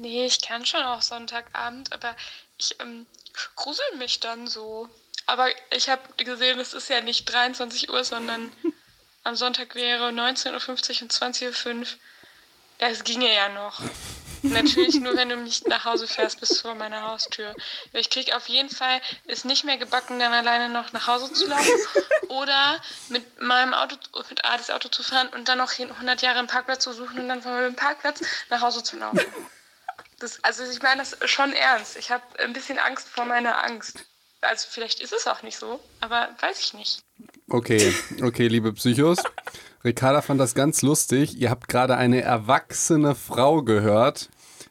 Nee, ich kann schon auch Sonntagabend, aber ich ähm, grusel mich dann so. Aber ich habe gesehen, es ist ja nicht 23 Uhr, sondern am Sonntag wäre 19.50 Uhr und 20.05 Uhr. Das ginge ja noch. Natürlich nur, wenn du nicht nach Hause fährst bis vor meiner Haustür. Ich krieg auf jeden Fall es nicht mehr gebacken, dann alleine noch nach Hause zu laufen oder mit meinem Auto, mit Adis Auto zu fahren und dann noch 100 Jahre einen Parkplatz zu suchen und dann von meinem Parkplatz nach Hause zu laufen. Das, also ich meine das schon ernst. Ich habe ein bisschen Angst vor meiner Angst. Also vielleicht ist es auch nicht so, aber weiß ich nicht. Okay, okay, liebe Psychos. Ricarda fand das ganz lustig. Ihr habt gerade eine erwachsene Frau gehört,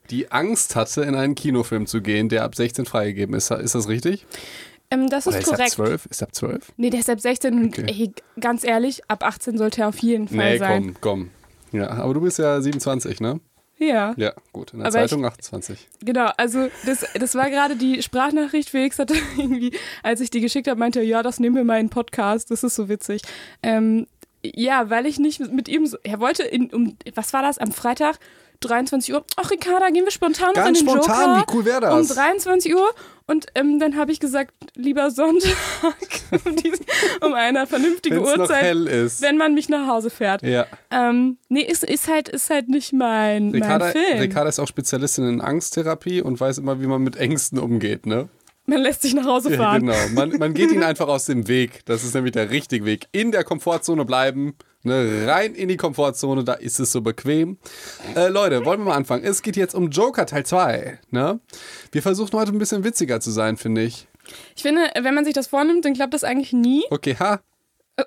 die Angst hatte, in einen Kinofilm zu gehen, der ab 16 freigegeben ist. Ist das richtig? Ähm, das Oder ist ist korrekt. ab 12? Ist ab 12? Nee, der ist ab 16 und Okay. ey, ganz ehrlich, ab 18 sollte er auf jeden Fall Nee, sein. komm, komm. Ja, aber du bist ja 27, ne? Ja, Ja, gut. In der Aber ich- Zeitung 28. genau. Also das, das war gerade die Sprachnachricht. Felix hatte irgendwie, als ich die geschickt habe, meinte er, ja, das nehmen wir mal in den Podcast. Das ist so witzig. Ähm, ja, weil ich nicht mit ihm, so, er wollte in, um, was war das, am Freitag? 23 Uhr. Ach, Ricarda, gehen wir spontan Ganz in den spontan, Joker. wie cool wäre Um das? 23 Uhr. Und ähm, dann habe ich gesagt, lieber Sonntag, um, um eine vernünftige Wenn es noch Uhrzeit, wenn man mich nach Hause fährt. ja. Ähm, nee, ist, ist, halt, ist halt nicht mein, Ricarda, mein Film. Ricarda ist auch Spezialistin in Angsttherapie und weiß immer, wie man mit Ängsten umgeht, ne? Man lässt sich nach Hause Ja, fahren. genau. Man, man geht ihnen einfach aus dem Weg. Das ist nämlich der richtige Weg. In der Komfortzone bleiben. Ne, rein in die Komfortzone, da ist es so bequem. Äh, Leute, wollen wir mal anfangen? Es geht jetzt um Joker Teil 2. Ne? Wir versuchen heute ein bisschen witziger zu sein, finde ich. Ich finde, wenn man sich das vornimmt, dann klappt das eigentlich nie. Okay, ha.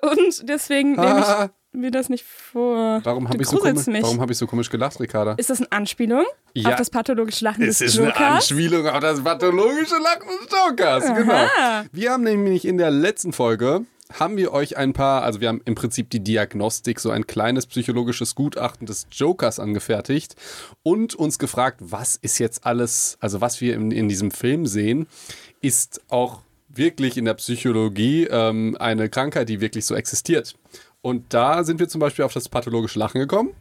Und deswegen nehme ich mir das nicht vor. Warum habe ich, so komisch- warum hab ich so komisch gelacht, Ricarda? Ist das eine Anspielung Ja. auf das pathologische Lachen Es des ist eine Jokers? Anspielung auf das pathologische Lachen des Jokers. Genau. Wir haben nämlich in der letzten Folge haben wir euch ein paar, also wir haben im Prinzip die Diagnostik, so ein kleines psychologisches Gutachten des Jokers angefertigt und uns gefragt, was ist jetzt alles, also was wir in, in diesem Film sehen, ist auch wirklich in der Psychologie ähm, eine Krankheit, die wirklich so existiert. Und da sind wir zum Beispiel auf das pathologische Lachen gekommen.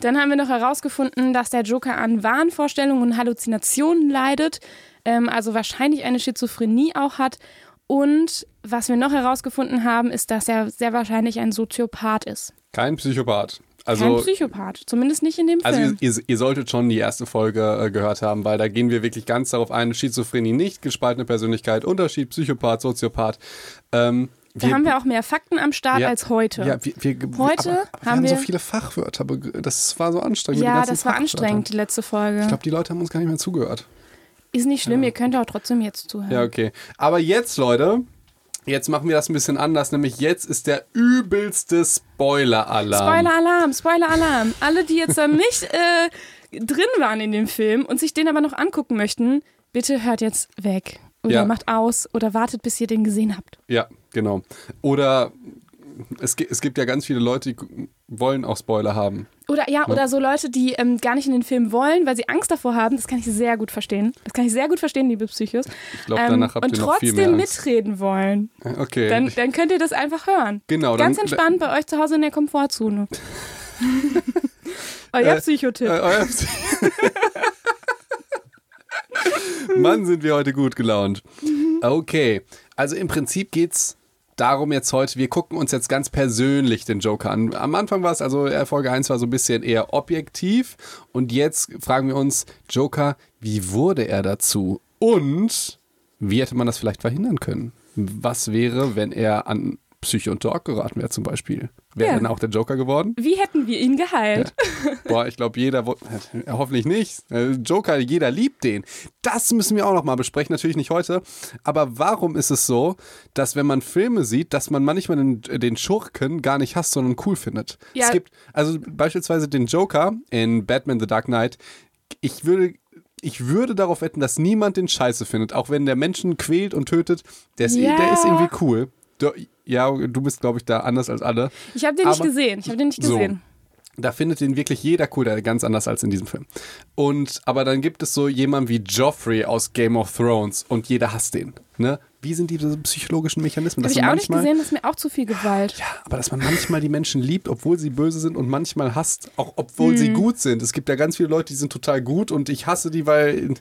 Dann haben wir noch herausgefunden, dass der Joker an Wahnvorstellungen und Halluzinationen leidet, ähm, also wahrscheinlich eine Schizophrenie auch hat. Und was wir noch herausgefunden haben, ist, dass er sehr wahrscheinlich ein Soziopath ist. Kein Psychopath. Kein Also Psychopath, zumindest nicht in dem Also Film. ihr, ihr, ihr solltet schon die erste Folge äh, gehört haben, weil da gehen wir wirklich ganz darauf ein, Schizophrenie nicht, gespaltene Persönlichkeit, Unterschied, Psychopath, Soziopath. Ähm, da haben wir auch mehr Fakten am Start Ja, als heute. Ja, wir, wir, Heute aber, aber wir haben haben so viele Fachwörter, aber das war so anstrengend. Ja, das war anstrengend, die letzte Folge. Ich glaube, die Leute haben uns gar nicht mehr zugehört. Ist nicht schlimm, ihr könnt auch trotzdem jetzt zuhören. Ja, okay. Aber jetzt, Leute, jetzt machen wir das ein bisschen anders, nämlich jetzt ist der übelste Spoiler-Alarm. Spoiler-Alarm, Spoiler-Alarm. Alle, die jetzt da nicht äh, drin waren in dem Film und sich den aber noch angucken möchten, bitte hört jetzt weg. Oder Ja. macht aus oder wartet, bis ihr den gesehen habt. Ja, genau. Oder es, es gibt ja ganz viele Leute, die wollen auch Spoiler haben. Oder ja, oder so Leute, die ähm, gar nicht in den Film wollen, weil sie Angst davor haben. Das kann ich sehr gut verstehen. Das kann ich sehr gut verstehen, liebe Psychos. Ich glaube, danach habt Ähm, und ihr noch viel trotzdem mehr Angst. mitreden wollen. Okay. Dann, dann könnt ihr das einfach hören. Genau, Ganz dann- entspannt bei euch zu Hause in der Komfortzone. Euer Äh, Psychotipp. Äh, euer Mann, sind wir heute gut gelaunt. Okay, also im Prinzip geht's darum jetzt heute, wir gucken uns jetzt ganz persönlich den Joker an. Am Anfang war es, also äh, Folge 1 war so ein bisschen eher objektiv und jetzt fragen wir uns, Joker, wie wurde er dazu? Und wie hätte man das vielleicht verhindern können? Was wäre, wenn er an Psycho und Dog geraten wäre zum Beispiel? Wäre Ja. dann auch der Joker geworden? Wie hätten wir ihn geheilt? Boah, ich glaube, jeder, äh, hoffentlich nicht. Äh, Joker, jeder liebt den. Das müssen wir auch noch mal besprechen, natürlich nicht heute. Aber warum ist es so, dass wenn man Filme sieht, dass man manchmal den, den Schurken gar nicht hasst, sondern cool findet? Ja. Es gibt also beispielsweise den Joker in Batman The Dark Knight. Ich würde, ich würde darauf wetten, dass niemand den scheiße findet. Auch wenn der Menschen quält und tötet, der ist, Ja. der ist irgendwie cool. Du, ja, du bist, glaube ich, da anders als alle. Ich habe den nicht Aber- gesehen. Ich habe den nicht So. gesehen. Da findet den wirklich jeder cool, der ganz anders als in diesem Film. Und aber dann gibt es so jemanden wie Joffrey aus Game of Thrones und jeder hasst den. Ne? wie sind diese psychologischen Mechanismen? Habe ich auch nicht gesehen, das ist mir auch zu viel Gewalt. Ja, aber dass man manchmal die Menschen liebt, obwohl sie böse sind und manchmal hasst, auch obwohl hm. sie gut sind. Es gibt ja ganz viele Leute, die sind total gut und ich hasse die, weil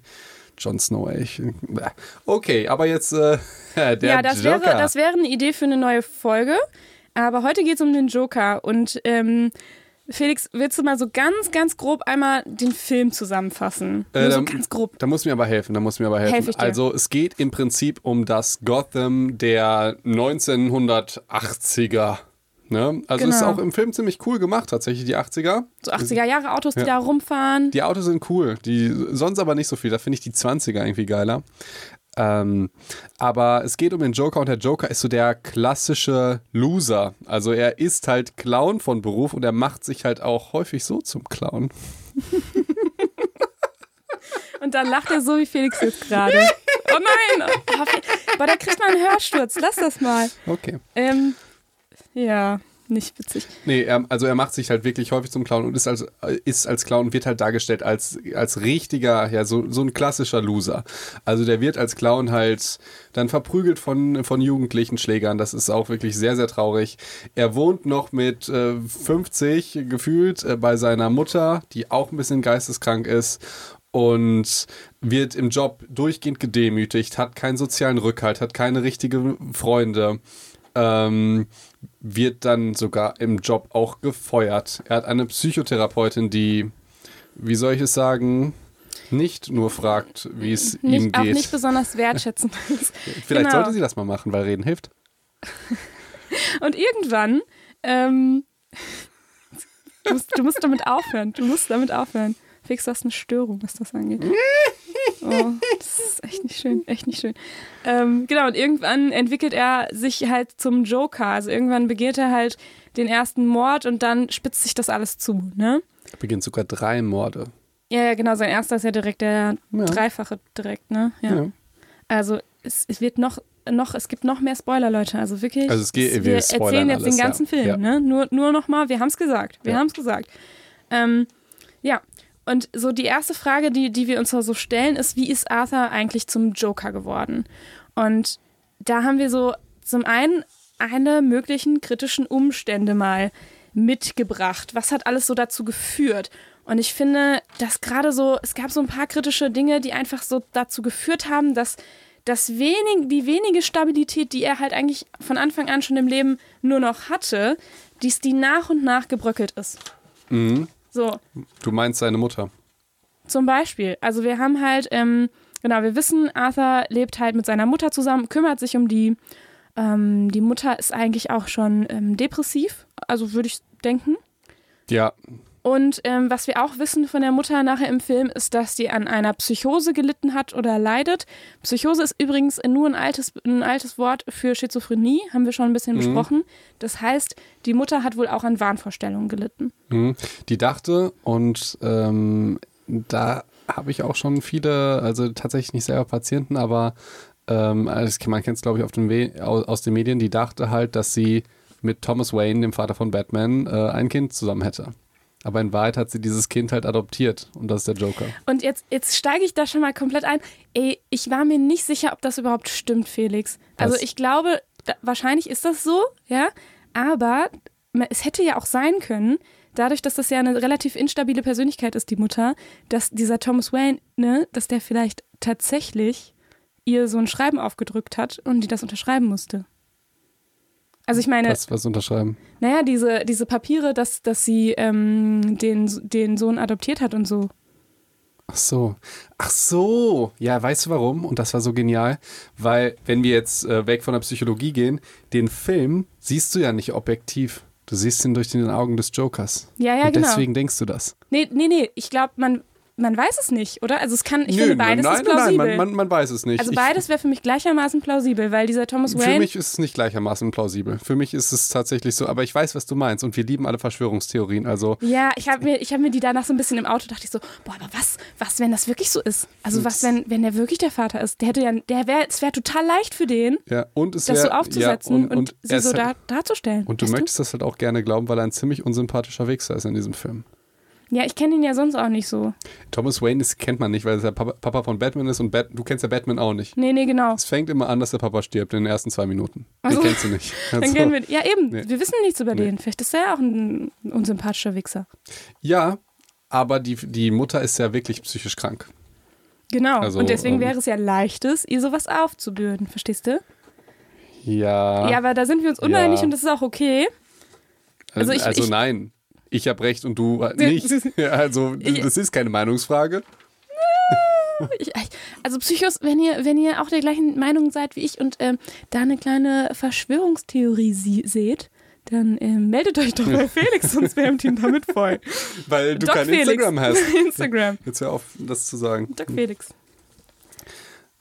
Jon Snow, ey. Ich, okay, aber jetzt äh, der Ja, das Joker. wäre, das wäre eine Idee für eine neue Folge. Aber heute geht es um den Joker und ähm, Felix, willst du mal so ganz, ganz grob einmal den Film zusammenfassen? Äh, so ganz grob. Da muss mir aber helfen, da muss mir aber helfen. Helf also es geht im Prinzip um das Gotham der 1980er. Ne? Also genau. ist auch im Film ziemlich cool gemacht, tatsächlich die 80er. So 80er Jahre Autos, die ja. da rumfahren. Die Autos sind cool, die sonst aber nicht so viel. Da finde ich die 20er irgendwie geiler. Ähm, aber es geht um den Joker und der Joker ist so der klassische Loser. Also er ist halt Clown von Beruf und er macht sich halt auch häufig so zum Clown. und dann lacht er so wie Felix jetzt gerade. Oh nein! Aber da kriegt man einen Hörsturz. Lass das mal. Okay. Ähm, ja nicht witzig. Nee, er, also er macht sich halt wirklich häufig zum Clown und ist als, ist als Clown und wird halt dargestellt als, als richtiger, ja, so, so ein klassischer Loser. Also der wird als Clown halt dann verprügelt von, von jugendlichen Schlägern. Das ist auch wirklich sehr, sehr traurig. Er wohnt noch mit äh, 50 gefühlt äh, bei seiner Mutter, die auch ein bisschen geisteskrank ist und wird im Job durchgehend gedemütigt, hat keinen sozialen Rückhalt, hat keine richtigen Freunde. Ähm, wird dann sogar im Job auch gefeuert. Er hat eine Psychotherapeutin, die, wie soll ich es sagen, nicht nur fragt, wie es nicht, ihm geht. Auch nicht besonders wertschätzend ist. Vielleicht genau. sollte sie das mal machen, weil Reden hilft. Und irgendwann, ähm, du, musst, du musst damit aufhören. Du musst damit aufhören. Fix, du hast eine Störung, was das angeht. Oh, das ist echt nicht schön, echt nicht schön. Ähm, genau, und irgendwann entwickelt er sich halt zum Joker. Also irgendwann begeht er halt den ersten Mord und dann spitzt sich das alles zu, ne? Er beginnt sogar drei Morde. Ja, ja, genau. Sein erster ist ja direkt der ja. dreifache direkt, ne? Ja. ja. Also es, es wird noch noch, es gibt noch mehr Spoiler, Leute. Also wirklich. Also es geht, wir, wir erzählen jetzt alles, den ganzen ja. Film, ne? Nur, nur noch mal, wir haben es gesagt. Wir haben es gesagt. Ähm, ja, und so die erste Frage, die, die wir uns so stellen, ist, wie ist Arthur eigentlich zum Joker geworden? Und da haben wir so zum einen eine möglichen kritischen Umstände mal mitgebracht. Was hat alles so dazu geführt? Und ich finde, dass gerade so, es gab so ein paar kritische Dinge, die einfach so dazu geführt haben, dass das wenig, die wenige Stabilität, die er halt eigentlich von Anfang an schon im Leben nur noch hatte, dies die nach und nach gebröckelt ist. Mhm. So. Du meinst seine Mutter? Zum Beispiel. Also wir haben halt, ähm, genau, wir wissen, Arthur lebt halt mit seiner Mutter zusammen, kümmert sich um die. Ähm, die Mutter ist eigentlich auch schon ähm, depressiv, also würde ich denken. Ja, und ähm, was wir auch wissen von der Mutter nachher im Film, ist, dass sie an einer Psychose gelitten hat oder leidet. Psychose ist übrigens nur ein altes, ein altes Wort für Schizophrenie, haben wir schon ein bisschen mhm. besprochen. Das heißt, die Mutter hat wohl auch an Wahnvorstellungen gelitten. Mhm. Die dachte, und ähm, da habe ich auch schon viele, also tatsächlich nicht selber Patienten, aber ähm, also man kennt es, glaube ich, auf den We aus den Medien, die dachte halt, dass sie mit Thomas Wayne, dem Vater von Batman, äh, ein Kind zusammen hätte. Aber in Wahrheit hat sie dieses Kind halt adoptiert und das ist der Joker. Und jetzt, jetzt steige ich da schon mal komplett ein. Ey, ich war mir nicht sicher, ob das überhaupt stimmt, Felix. Also Was? ich glaube, da, wahrscheinlich ist das so, ja. Aber es hätte ja auch sein können, dadurch, dass das ja eine relativ instabile Persönlichkeit ist, die Mutter, dass dieser Thomas Wayne, ne, dass der vielleicht tatsächlich ihr so ein Schreiben aufgedrückt hat und die das unterschreiben musste. Also ich meine. Was, was unterschreiben? Naja, diese, diese Papiere, dass, dass sie ähm, den, den Sohn adoptiert hat und so. Ach so. Ach so. Ja, weißt du warum? Und das war so genial. Weil, wenn wir jetzt äh, weg von der Psychologie gehen, den Film siehst du ja nicht objektiv. Du siehst ihn durch den Augen des Jokers. Ja, ja, und genau. Deswegen denkst du das. Nee, nee, nee. Ich glaube, man, man weiß es nicht, oder? Also es kann, ich Nö, finde beides nein, ist plausibel. Nein, man, man, man weiß es nicht. Also beides wäre für mich gleichermaßen plausibel, weil dieser Thomas Wayne... Für mich ist es nicht gleichermaßen plausibel. Für mich ist es tatsächlich so, aber ich weiß, was du meinst und wir lieben alle Verschwörungstheorien, also... Ja, ich habe mir, hab mir die danach so ein bisschen im Auto, dachte ich so, boah, aber was, was, wenn das wirklich so ist? Also was, wenn, wenn der wirklich der Vater ist? Der hätte ja, der wäre, es wäre total leicht für den, ja, und es wär, das so aufzusetzen ja, und, und, und sie so da, darzustellen. Und du möchtest du? das halt auch gerne glauben, weil er ein ziemlich unsympathischer Wichser ist in diesem Film. Ja, ich kenne ihn ja sonst auch nicht so. Thomas Wayne das kennt man nicht, weil er der Papa, Papa von Batman ist und Bat du kennst ja Batman auch nicht. Nee, nee, genau. Es fängt immer an, dass der Papa stirbt in den ersten zwei Minuten. Den Also, kennst du nicht. Dann Also, kennen wir, ja, eben. Nee. Wir wissen nichts über Nee. den. Vielleicht ist er ja auch ein unsympathischer Wichser. ja, aber die, die Mutter ist ja wirklich psychisch krank. Genau. Also, und deswegen ähm, wäre es ja leichtes, ihr sowas aufzubürden. Verstehst du? Ja. Ja, aber da sind wir uns uneinig Ja. und das ist auch okay. also also ich- also ich- nein. Ich habe recht und du nicht. Ja, also das ist keine Meinungsfrage. Ich, also Psychos, wenn ihr, wenn ihr auch der gleichen Meinung seid wie ich und ähm, da eine kleine Verschwörungstheorie sie seht, dann ähm, meldet euch doch bei Felix, sonst wärmt ihn damit voll. Weil du Doc kein Felix. Instagram hast. Instagram. Jetzt hör auf, das zu sagen. Doc Felix.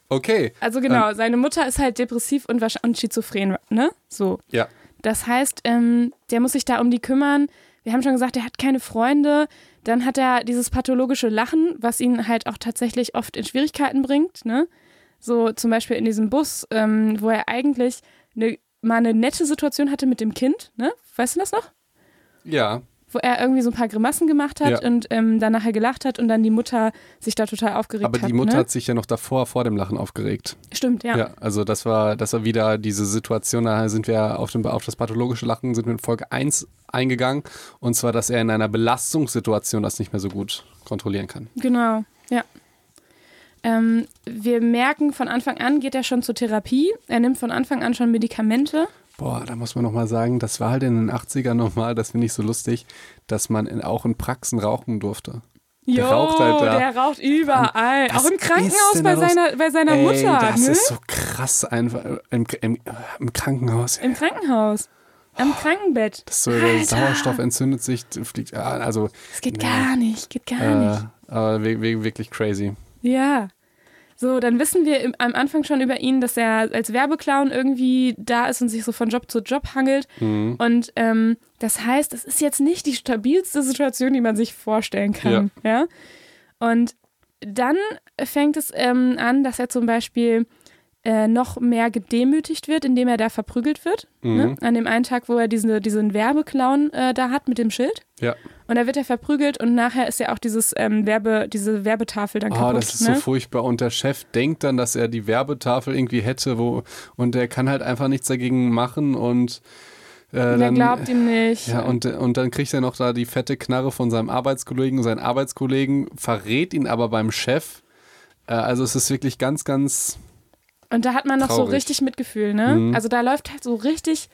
Okay. Also genau, seine Mutter ist halt depressiv und, und schizophren, ne? So. Ja. Das heißt, ähm, der muss sich da um die kümmern. Wir haben schon gesagt, er hat keine Freunde. Dann hat er dieses pathologische Lachen, was ihn halt auch tatsächlich oft in Schwierigkeiten bringt. Ne? So zum Beispiel in diesem Bus, ähm, wo er eigentlich eine, mal eine nette Situation hatte mit dem Kind. Ne? Weißt du das noch? Ja. Wo er irgendwie so ein paar Grimassen gemacht hat Ja. und ähm, dann nachher gelacht hat und dann die Mutter sich da total aufgeregt Aber hat. die Mutter ne? hat sich ja noch davor, vor dem Lachen aufgeregt. Stimmt, ja. Ja. also das war, das war wieder diese Situation, da sind wir auf, dem, auf das pathologische Lachen, sind wir in Folge 1 eingegangen. Und zwar, dass er in einer Belastungssituation das nicht mehr so gut kontrollieren kann. Genau, ja. Ähm, wir merken, von Anfang an geht er schon zur Therapie. Er nimmt von Anfang an schon Medikamente. Boah, da muss man nochmal sagen, das war halt in den 80ern nochmal, das finde ich so lustig, dass man in, auch in Praxen rauchen durfte. Der Jo, raucht halt da. der raucht überall. Was Auch im Krankenhaus bei seiner, bei seiner Ey, Mutter. das ne? ist so krass einfach. Im, im, im Krankenhaus. Im Krankenhaus. Am Krankenbett. Das so, der. Sauerstoff entzündet sich, fliegt, ja, also Das geht Nee. gar nicht, geht gar äh, nicht. aber wir- wir- wirklich crazy. Ja. So, dann wissen wir im, am Anfang schon über ihn, dass er als Werbeclown irgendwie da ist und sich so von Job zu Job hangelt. Mhm. Und ähm, das heißt, es ist jetzt nicht die stabilste Situation, die man sich vorstellen kann. Ja. Und dann fängt es ähm, an, dass er zum Beispiel äh, noch mehr gedemütigt wird, indem er da verprügelt wird. Mhm. Ne? An dem einen Tag, wo er diese, diesen Werbeclown äh, da hat mit dem Schild. Ja. Und da wird er verprügelt und nachher ist ja auch dieses ähm, Werbe, diese Werbetafel dann Oh, kaputt. das ist ne? so furchtbar. Und der Chef denkt dann, dass er die Werbetafel irgendwie hätte, wo und der kann halt einfach nichts dagegen machen und äh, Der dann, glaubt ihm nicht. Ja, und, und dann kriegt er noch da die fette Knarre von seinem Arbeitskollegen. Sein Arbeitskollegen verrät ihn aber beim Chef. Äh, also es ist wirklich ganz, ganz. Und da hat man noch so Traurig. richtig Mitgefühl, ne? Mhm. Also da läuft halt so richtig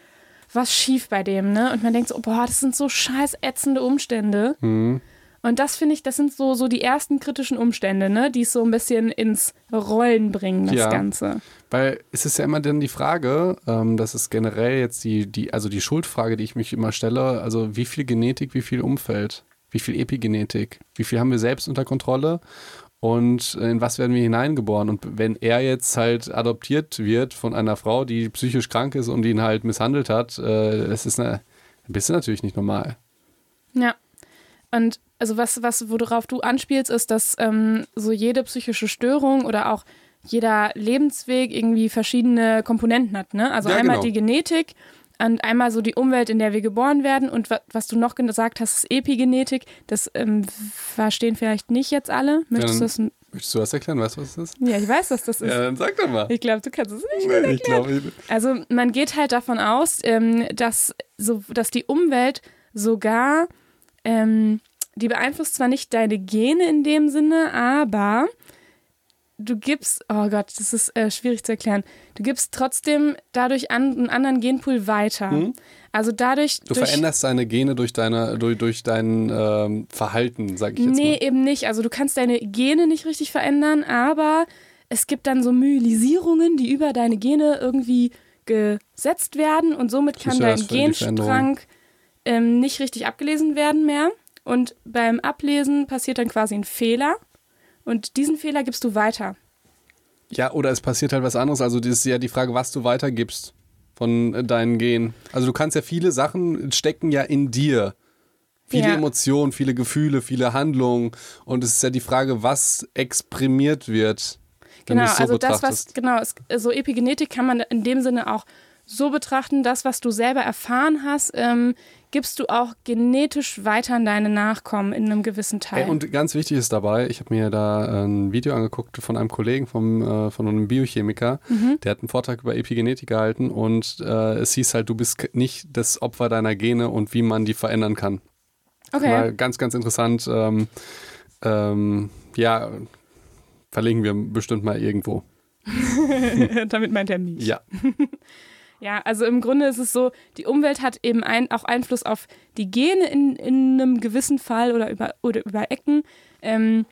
was schief bei dem, ne? Und man denkt so, boah, das sind so scheiß ätzende Umstände. Hm, Und das finde ich, das sind so, so die ersten kritischen Umstände, ne? Die es so ein bisschen ins Rollen bringen, das Ja. Ganze. Weil es ist ja immer dann die Frage, ähm, das ist generell jetzt die, die, also die Schuldfrage, die ich mich immer stelle, also wie viel Genetik, wie viel Umfeld, wie viel Epigenetik, wie viel haben wir selbst unter Kontrolle und in was werden wir hineingeboren? Und wenn er jetzt halt adoptiert wird von einer Frau, die psychisch krank ist und ihn halt misshandelt hat, äh, das ist eine, ein bisschen natürlich nicht normal. Ja. Und also was, was, worauf du anspielst, ist, dass ähm, so jede psychische Störung oder auch jeder Lebensweg irgendwie verschiedene Komponenten hat. Ne? Also Ja, einmal genau. die Genetik und einmal so die Umwelt, in der wir geboren werden. Und wa was du noch gesagt hast, ist Epigenetik. Das ähm, verstehen vielleicht nicht jetzt alle. Möchtest du dann- Möchtest du das erklären? Weißt du, was das ist? Ja, ich weiß, dass das ist. Ja, dann sag doch mal. Ich glaube, du kannst es nicht. Nee, ich glaube, Also man geht halt davon aus, ähm, dass, so, dass die Umwelt sogar, ähm, die beeinflusst zwar nicht deine Gene in dem Sinne, aber du gibst, oh Gott, das ist äh, schwierig zu erklären, du gibst trotzdem dadurch an, einen anderen Genpool weiter. Also dadurch... Mhm. Du durch, veränderst deine Gene durch, deine, durch, durch dein ähm, Verhalten, sag ich jetzt Nee, mal. eben nicht. Also du kannst deine Gene nicht richtig verändern, aber es gibt dann so Myelisierungen, die über deine Gene irgendwie gesetzt werden und somit kann dein Genstrang ähm, nicht richtig abgelesen werden mehr. Und beim Ablesen passiert dann quasi ein Fehler und diesen Fehler gibst du weiter. Ja, oder es passiert halt was anderes. Also das ist ja die Frage, was du weitergibst von äh, deinen Genen. Also du kannst ja viele Sachen stecken ja in dir. Viele Ja. Emotionen, viele Gefühle, viele Handlungen. Und es ist ja die Frage, was exprimiert wird. Genau, so also das, was, betrachtest. genau, es, so Epigenetik kann man in dem Sinne auch so betrachten, das, was du selber erfahren hast, ähm, gibst du auch genetisch weiter an deine Nachkommen in einem gewissen Teil. Und ganz wichtig ist dabei, ich habe mir da ein Video angeguckt von einem Kollegen, vom, äh, von einem Biochemiker, Mhm. der hat einen Vortrag über Epigenetik gehalten und äh, es hieß halt, du bist nicht das Opfer deiner Gene und wie man die verändern kann. okay. War ganz, ganz interessant. Ähm, ähm, ja, verlinken wir bestimmt mal irgendwo. Damit meint er mich. Ja, Ja, also im Grunde ist es so, die Umwelt hat eben ein, auch Einfluss auf die Gene in, in einem gewissen Fall oder über, oder über Ecken. Ähm,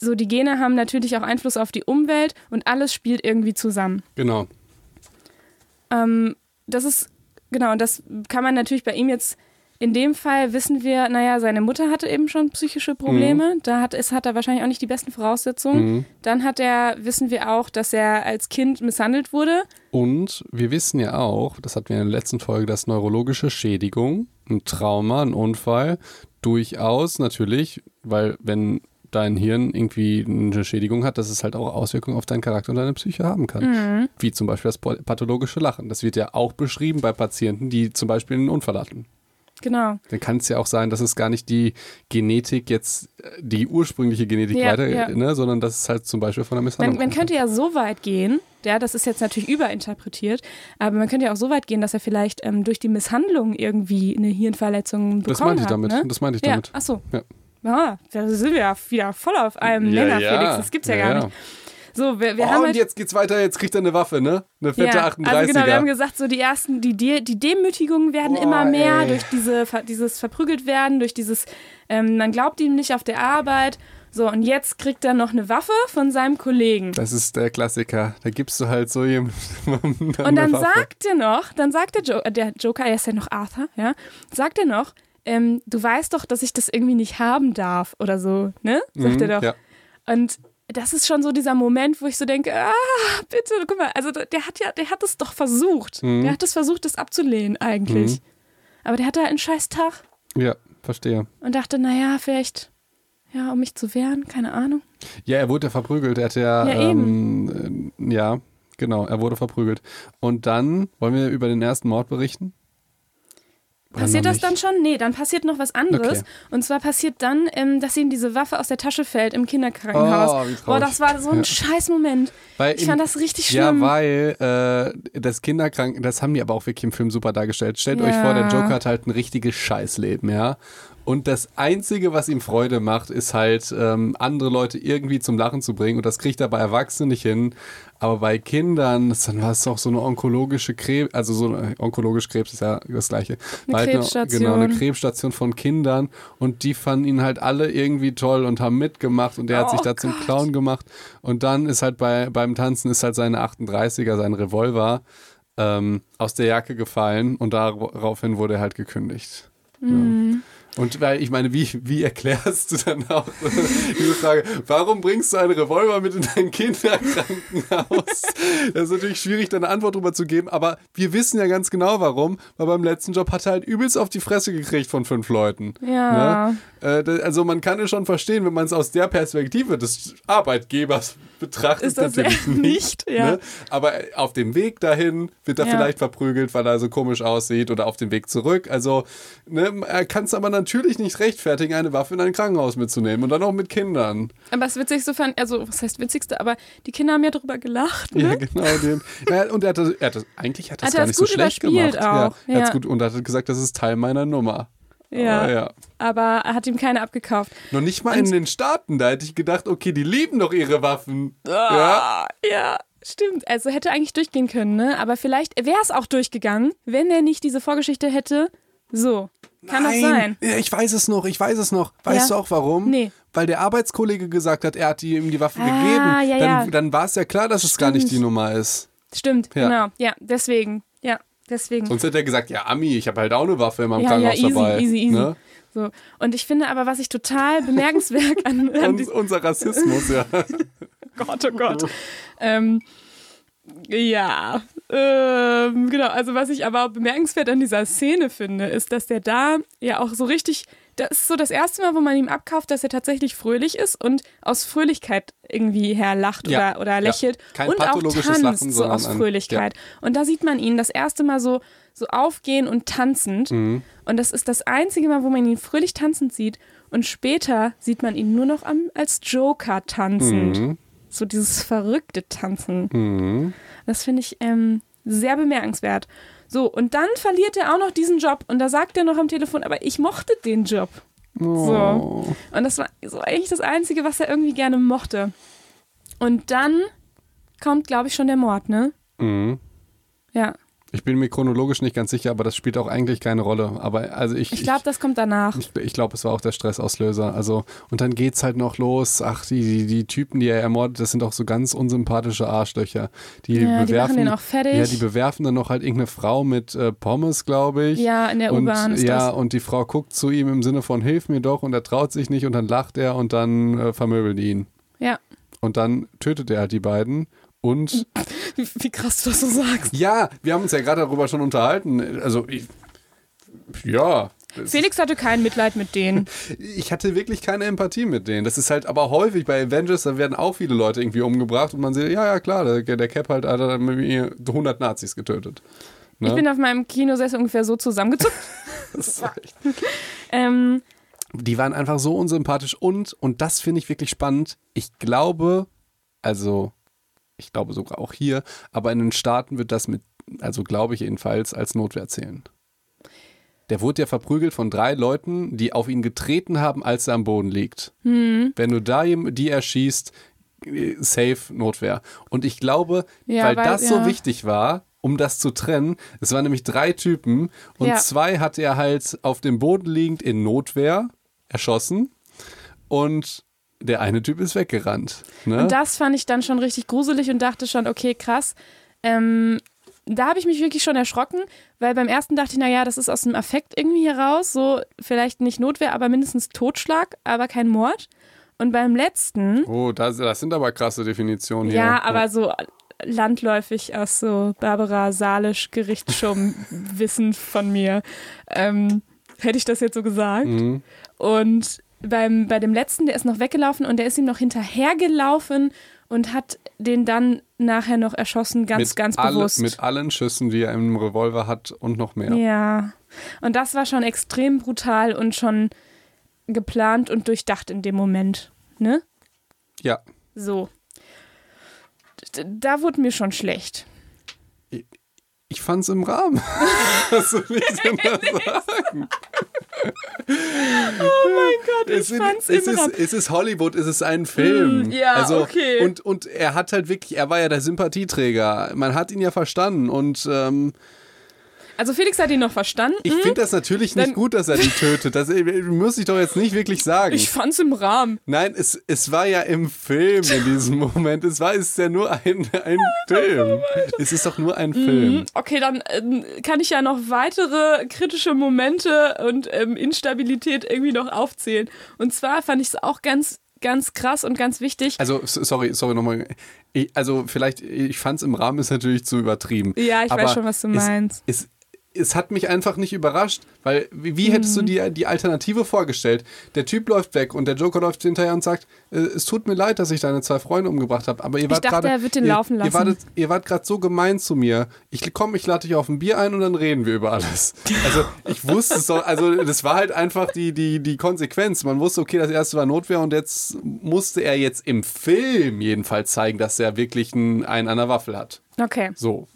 so, die Gene haben natürlich auch Einfluss auf die Umwelt und alles spielt irgendwie zusammen. genau. Ähm, das ist, genau, und das kann man natürlich bei ihm jetzt, in dem Fall wissen wir, naja, seine Mutter hatte eben schon psychische Probleme. Da hat, es hat er wahrscheinlich auch nicht die besten Voraussetzungen. Mhm. Dann hat er, wissen wir auch, dass er als Kind misshandelt wurde. Und wir wissen ja auch, das hatten wir in der letzten Folge, dass neurologische Schädigung, ein Trauma, ein Unfall durchaus natürlich, weil wenn dein Hirn irgendwie eine Schädigung hat, dass es halt auch Auswirkungen auf deinen Charakter und deine Psyche haben kann. Wie zum Beispiel das pathologische Lachen. Das wird ja auch beschrieben bei Patienten, die zum Beispiel einen Unfall hatten. Genau. Dann kann es ja auch sein, dass es gar nicht die Genetik jetzt, äh, die ursprüngliche Genetik Ja, weiter, ja. Ne, sondern dass es halt zum Beispiel von der Man, Misshandlung man kommt. könnte ja so weit gehen, ja, das ist jetzt natürlich überinterpretiert, aber man könnte ja auch so weit gehen, dass er vielleicht ähm, durch die Misshandlung irgendwie eine Hirnverletzung bekommen Das meinte ich hat. damit. Ne? Das meinte ich ja, damit. ach so. Ja. Ja, da sind wir ja wieder voll auf einem Nenner, Felix. Das gibt's ja, gar nicht. So, wir, wir oh, haben und halt, jetzt geht's weiter, jetzt kriegt er eine Waffe, ne? Eine fette ja, 38er. Also genau, wir haben gesagt, so die ersten, die, De die Demütigungen werden Boah, immer mehr ey. durch diese, dieses verprügelt werden, durch dieses, ähm, man glaubt ihm nicht auf der Arbeit. So, und jetzt kriegt er noch eine Waffe von seinem Kollegen. das ist der Klassiker. Da gibst du halt so jemandem Und dann sagt er noch, dann sagt der, jo äh, der Joker, er ist ja noch Arthur, ja, sagt er noch, ähm, du weißt doch, dass ich das irgendwie nicht haben darf oder so, ne? Sagt Mhm, er doch. Ja. Und das ist schon so dieser Moment, wo ich so denke, ah, bitte, guck mal, also der hat ja, der hat es doch versucht. Mhm. Der hat es versucht, das abzulehnen eigentlich. Aber der hatte halt einen scheiß Tag ja, verstehe. und dachte, naja, vielleicht, ja, um mich zu wehren, keine Ahnung. Ja, er wurde ja verprügelt. Er hat ja, Ja, ähm, äh, ja, genau, er wurde verprügelt. Und dann wollen wir über den ersten Mord berichten. Passiert das dann schon? Nee, dann passiert noch was anderes. Okay. Und zwar passiert dann, ähm, dass ihm diese Waffe aus der Tasche fällt im Kinderkrankenhaus. Oh. Boah, das war so ein Ja. scheiß Moment. Weil Ich im- fand das richtig Ja, schlimm. weil äh, das Kinderkranken, das haben die aber auch wirklich im Film super dargestellt. Stellt euch Ja. vor, der Joker hat halt ein richtiges Scheißleben, ja. Und das Einzige, was ihm Freude macht, ist halt, ähm, andere Leute irgendwie zum Lachen zu bringen. Und das kriegt er bei Erwachsenen nicht hin. Aber bei Kindern, das- dann war es auch so eine onkologische Krebs, also so eine onkologische Krebs ist ja das Gleiche. Eine halt Krebsstation. genau, eine Krebsstation von Kindern. Und die fanden ihn halt alle irgendwie toll und haben mitgemacht. Und der hat Oh sich da zum. Clown gemacht. Und dann ist halt bei, beim Tanzen ist halt seine 38er, sein Revolver, ähm, aus der Jacke gefallen und daraufhin wurde er halt gekündigt. Mhm. Ja. Und weil, ich meine, wie, wie erklärst du dann auch diese Frage, warum bringst du einen Revolver mit in dein Kinderkrankenhaus? Das ist natürlich schwierig, da eine Antwort drüber zu geben, aber wir wissen ja ganz genau warum, weil beim letzten Job hat er halt übelst auf die Fresse gekriegt von fünf Leuten. Ja. Ne? Äh, da- also man kann es schon verstehen, wenn man es aus der Perspektive des Arbeitgebers betrachtet, Ist das natürlich ja nicht, ja. Ne? Aber auf dem Weg dahin wird er Ja. vielleicht verprügelt, weil er so komisch aussieht oder auf dem Weg zurück. Also ne, er kann es aber natürlich nicht rechtfertigen, eine Waffe in ein Krankenhaus mitzunehmen und dann auch mit Kindern. Aber das Witzigste fand, also was heißt Witzigste, aber die Kinder haben ja drüber gelacht. Ne? Ja, genau. Den, ja, und er hat, das, er hat das, eigentlich hat das Hat gar das nicht so schlecht gemacht. auch, Ja, er ja. gut und er hat gesagt, das ist Teil meiner Nummer. Ja. Aber ja. Aber er hat ihm keine abgekauft. Noch nicht mal Und- in den Staaten, da hätte ich gedacht, okay, die lieben doch ihre Waffen. Ja. Ah, ja, stimmt. Also hätte eigentlich durchgehen können, ne? Aber vielleicht wäre es auch durchgegangen, wenn er nicht diese Vorgeschichte hätte. So. Kann das sein? Ja, ich weiß es noch, ich weiß es noch. Weißt Ja. du auch warum? Nee. Weil der Arbeitskollege gesagt hat, er hat ihm die Waffe Ah, gegeben. ja, dann ja. dann war es ja klar, dass es gar nicht Stimmt. die Nummer ist. Stimmt, genau. Ja, deswegen. Ja, deswegen. Sonst hätte er gesagt, ja, Ami, ich habe halt auch eine Waffe in meinem ja, ja, Krankenhaus easy, dabei. easy, easy. Ne? So. Und ich finde aber, was ich total bemerkenswert an, an diesem unser Rassismus, ja. Gott, oh Gott. ähm, ja, ähm, genau. Also was ich aber auch bemerkenswert an dieser Szene finde, ist, dass der da ja auch so richtig das ist so das erste Mal, wo man ihm abkauft, dass er tatsächlich fröhlich ist und aus Fröhlichkeit irgendwie her lacht Ja, oder, oder ja. lächelt Kein und auch pathologisches tanzt Lachen, so aus ein- Fröhlichkeit. Und da sieht man ihn das erste Mal so, so aufgehen und tanzend. Mhm. Und das ist das einzige Mal, wo man ihn fröhlich tanzend sieht. Und später sieht man ihn nur noch am, als Joker tanzend. Mhm. So dieses verrückte Tanzen. Das finde ich ähm, sehr bemerkenswert. So, und dann verliert er auch noch diesen Job. Und da sagt er noch am Telefon, aber ich mochte den Job. So. Und das war so eigentlich das Einzige, was er irgendwie gerne mochte. Und dann kommt, glaube ich, schon der Mord, ne? Mhm. Ja. Ich bin mir chronologisch nicht ganz sicher, aber das spielt auch eigentlich keine Rolle. Aber also ich, Ich glaube, das kommt danach. ich, ich glaube, es war auch der Stressauslöser. Also, und dann geht's halt noch los. Ach, die, die, die Typen, die er ermordet, das sind auch so ganz unsympathische Arschlöcher. Die Ja, die bewerfen, machen den auch fertig. Ja, die bewerfen dann noch halt irgendeine Frau mit äh, Pommes, glaube ich. Ja, in der U-Bahn ist Ja, das. und die Frau guckt zu ihm im Sinne von, hilf mir doch, und er traut sich nicht und dann lacht er und dann äh, vermöbeln die ihn. Ja. Und dann tötet er halt die beiden. Und Wie, wie krass du das so sagst. ja, wir haben uns ja gerade darüber schon unterhalten. Also, ich, ja. Felix hatte kein Mitleid mit denen. Ich hatte wirklich keine Empathie mit denen. Das ist halt aber häufig bei Avengers, da werden auch viele Leute irgendwie umgebracht und man sieht, ja, ja, klar, der, der Cap halt hat dann mit mir 100 Nazis getötet. Ne? Ich bin auf meinem Kinosessel ungefähr so zusammengezuckt. Das war echt- Ähm, die waren einfach so unsympathisch und, und das finde ich wirklich spannend. Ich glaube, also, ich glaube sogar auch hier, aber in den Staaten wird das mit, also glaube ich jedenfalls, als Notwehr zählen. Der wurde ja verprügelt von drei Leuten, die auf ihn getreten haben, als er am Boden liegt. Hm. Wenn du da die erschießt, äh, safe Notwehr. Und ich glaube, Ja, weil, weil- das so ja. wichtig war, um das zu trennen, es waren nämlich drei Typen und Ja. zwei hat er halt auf dem Boden liegend in Notwehr erschossen und der eine Typ ist weggerannt. Ne? Und das fand ich dann schon richtig gruselig und dachte schon, okay, krass. Ähm, da habe ich mich wirklich schon erschrocken, weil beim ersten dachte ich, naja, das ist aus dem Affekt irgendwie heraus, so vielleicht nicht Notwehr, aber mindestens Totschlag, aber kein Mord. Und beim letzten, oh, das, das sind aber krasse Definitionen hier. ja, aber so landläufig aus so Barbara Salisch Gerichtsschirm-Wissen von mir, ähm, hätte ich das jetzt so gesagt. Mhm. Und beim, bei dem letzten, der ist noch weggelaufen und der ist ihm noch hinterhergelaufen und hat den dann nachher noch erschossen, ganz, mit ganz alle, bewusst. Mit allen Schüssen, die er im Revolver hat und noch mehr. ja. Und das war schon extrem brutal und schon geplant und durchdacht in dem Moment. Ne? ja. So. Da wurde mir schon schlecht. Ich fand's im Rahmen. Was soll ich denn da sagen? Oh mein Gott, es, sind- fand's es, im ist, Rahmen. es ist Hollywood, es ist ein Film. Mm, ja, also, okay. Und, und er hat halt wirklich, er war ja der Sympathieträger. Man hat ihn ja verstanden. Und ähm, Also Felix hat ihn noch verstanden. ich finde das natürlich nicht Dann- gut, dass er die tötet. Das äh, muss ich doch jetzt nicht wirklich sagen. Ich fand's im Rahmen. Nein, es, es war ja im Film in diesem Moment. Es war es ist ja nur ein, ein Film. Es ist doch nur ein Film. Okay, dann ähm, kann ich ja noch weitere kritische Momente und ähm, Instabilität irgendwie noch aufzählen. Und zwar fand ich es auch ganz, ganz krass und ganz wichtig. Also, sorry, sorry nochmal. Ich- Also, vielleicht, ich fand es im Rahmen ist natürlich zu übertrieben. Ja, ich weiß schon, was du meinst. Es, es hat mich einfach nicht überrascht, weil wie, wie hättest Mhm. du dir die Alternative vorgestellt? Der Typ läuft weg und der Joker läuft hinterher und sagt, äh, es tut mir leid, dass ich deine zwei Freunde umgebracht habe, aber ihr wart gerade er wird den ihr, laufen Ihr wartet, ihr wart gerade so gemein zu mir. Ich komm, ich lade dich auf ein Bier ein und dann reden wir über alles. Also ich wusste es doch, also das war halt einfach die, die, die Konsequenz. Man wusste, okay, das erste war Notwehr und jetzt musste er jetzt im Film jedenfalls zeigen, dass er wirklich einen, einen an der Waffel hat. Okay. So.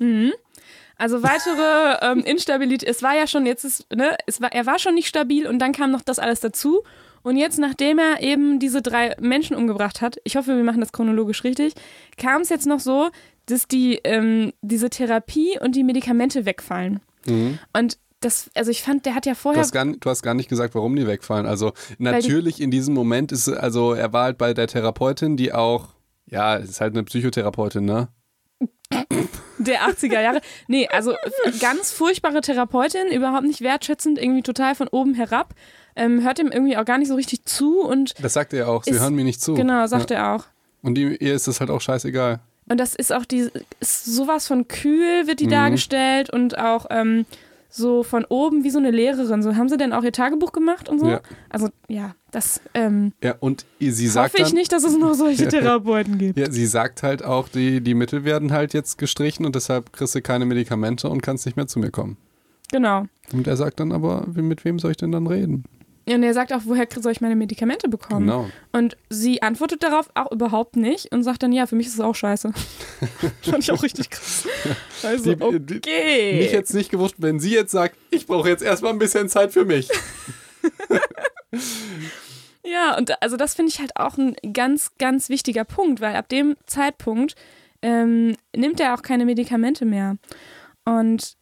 Also weitere ähm, Instabilität. Es war ja schon, jetzt ist, ne, es war, er war schon nicht stabil und dann kam noch das alles dazu. Und jetzt, nachdem er eben diese drei Menschen umgebracht hat, ich hoffe, wir machen das chronologisch richtig, kam es jetzt noch so, dass die, ähm, diese Therapie und die Medikamente wegfallen. Und das, also ich fand, der hat ja Du vorher. hast, gar, du hast gar nicht gesagt, warum die wegfallen. Also natürlich in diesem Moment ist, also er war halt bei der Therapeutin, die auch, ja, es ist halt eine Psychotherapeutin, ne? Der 80er Jahre. Nee, also ganz furchtbare Therapeutin, überhaupt nicht wertschätzend, irgendwie total von oben herab. Ähm, hört ihm irgendwie auch gar nicht so richtig zu und Das sagt er ja auch, sie Ist- hören mir nicht zu. genau, sagt ja. er auch. Und die, ihr ist das halt auch scheißegal. Und das ist auch die, ist sowas von kühl wird die Mhm. dargestellt und auch ähm, so von oben wie so eine Lehrerin. So haben sie denn auch ihr Tagebuch gemacht und so? Ja. Also ja, das ähm, Ja, und sie sagt hoffe ich dann, nicht, dass es noch solche Therapeuten gibt. Ja, sie sagt halt auch, die, die Mittel werden halt jetzt gestrichen und deshalb kriegst du keine Medikamente und kannst nicht mehr zu mir kommen. Genau. Und er sagt dann aber, mit wem soll ich denn dann reden? Und er sagt auch, woher soll ich meine Medikamente bekommen? Genau. Und sie antwortet darauf auch überhaupt nicht und sagt dann, ja, für mich ist es auch scheiße. Fand ich auch richtig krass. Also, Die- die- okay. Mich jetzt nicht gewusst, wenn sie jetzt sagt, ich brauche jetzt erstmal ein bisschen Zeit für mich. Ja, und also das finde ich halt auch ein ganz, ganz wichtiger Punkt, weil ab dem Zeitpunkt ähm, nimmt er auch keine Medikamente mehr. Und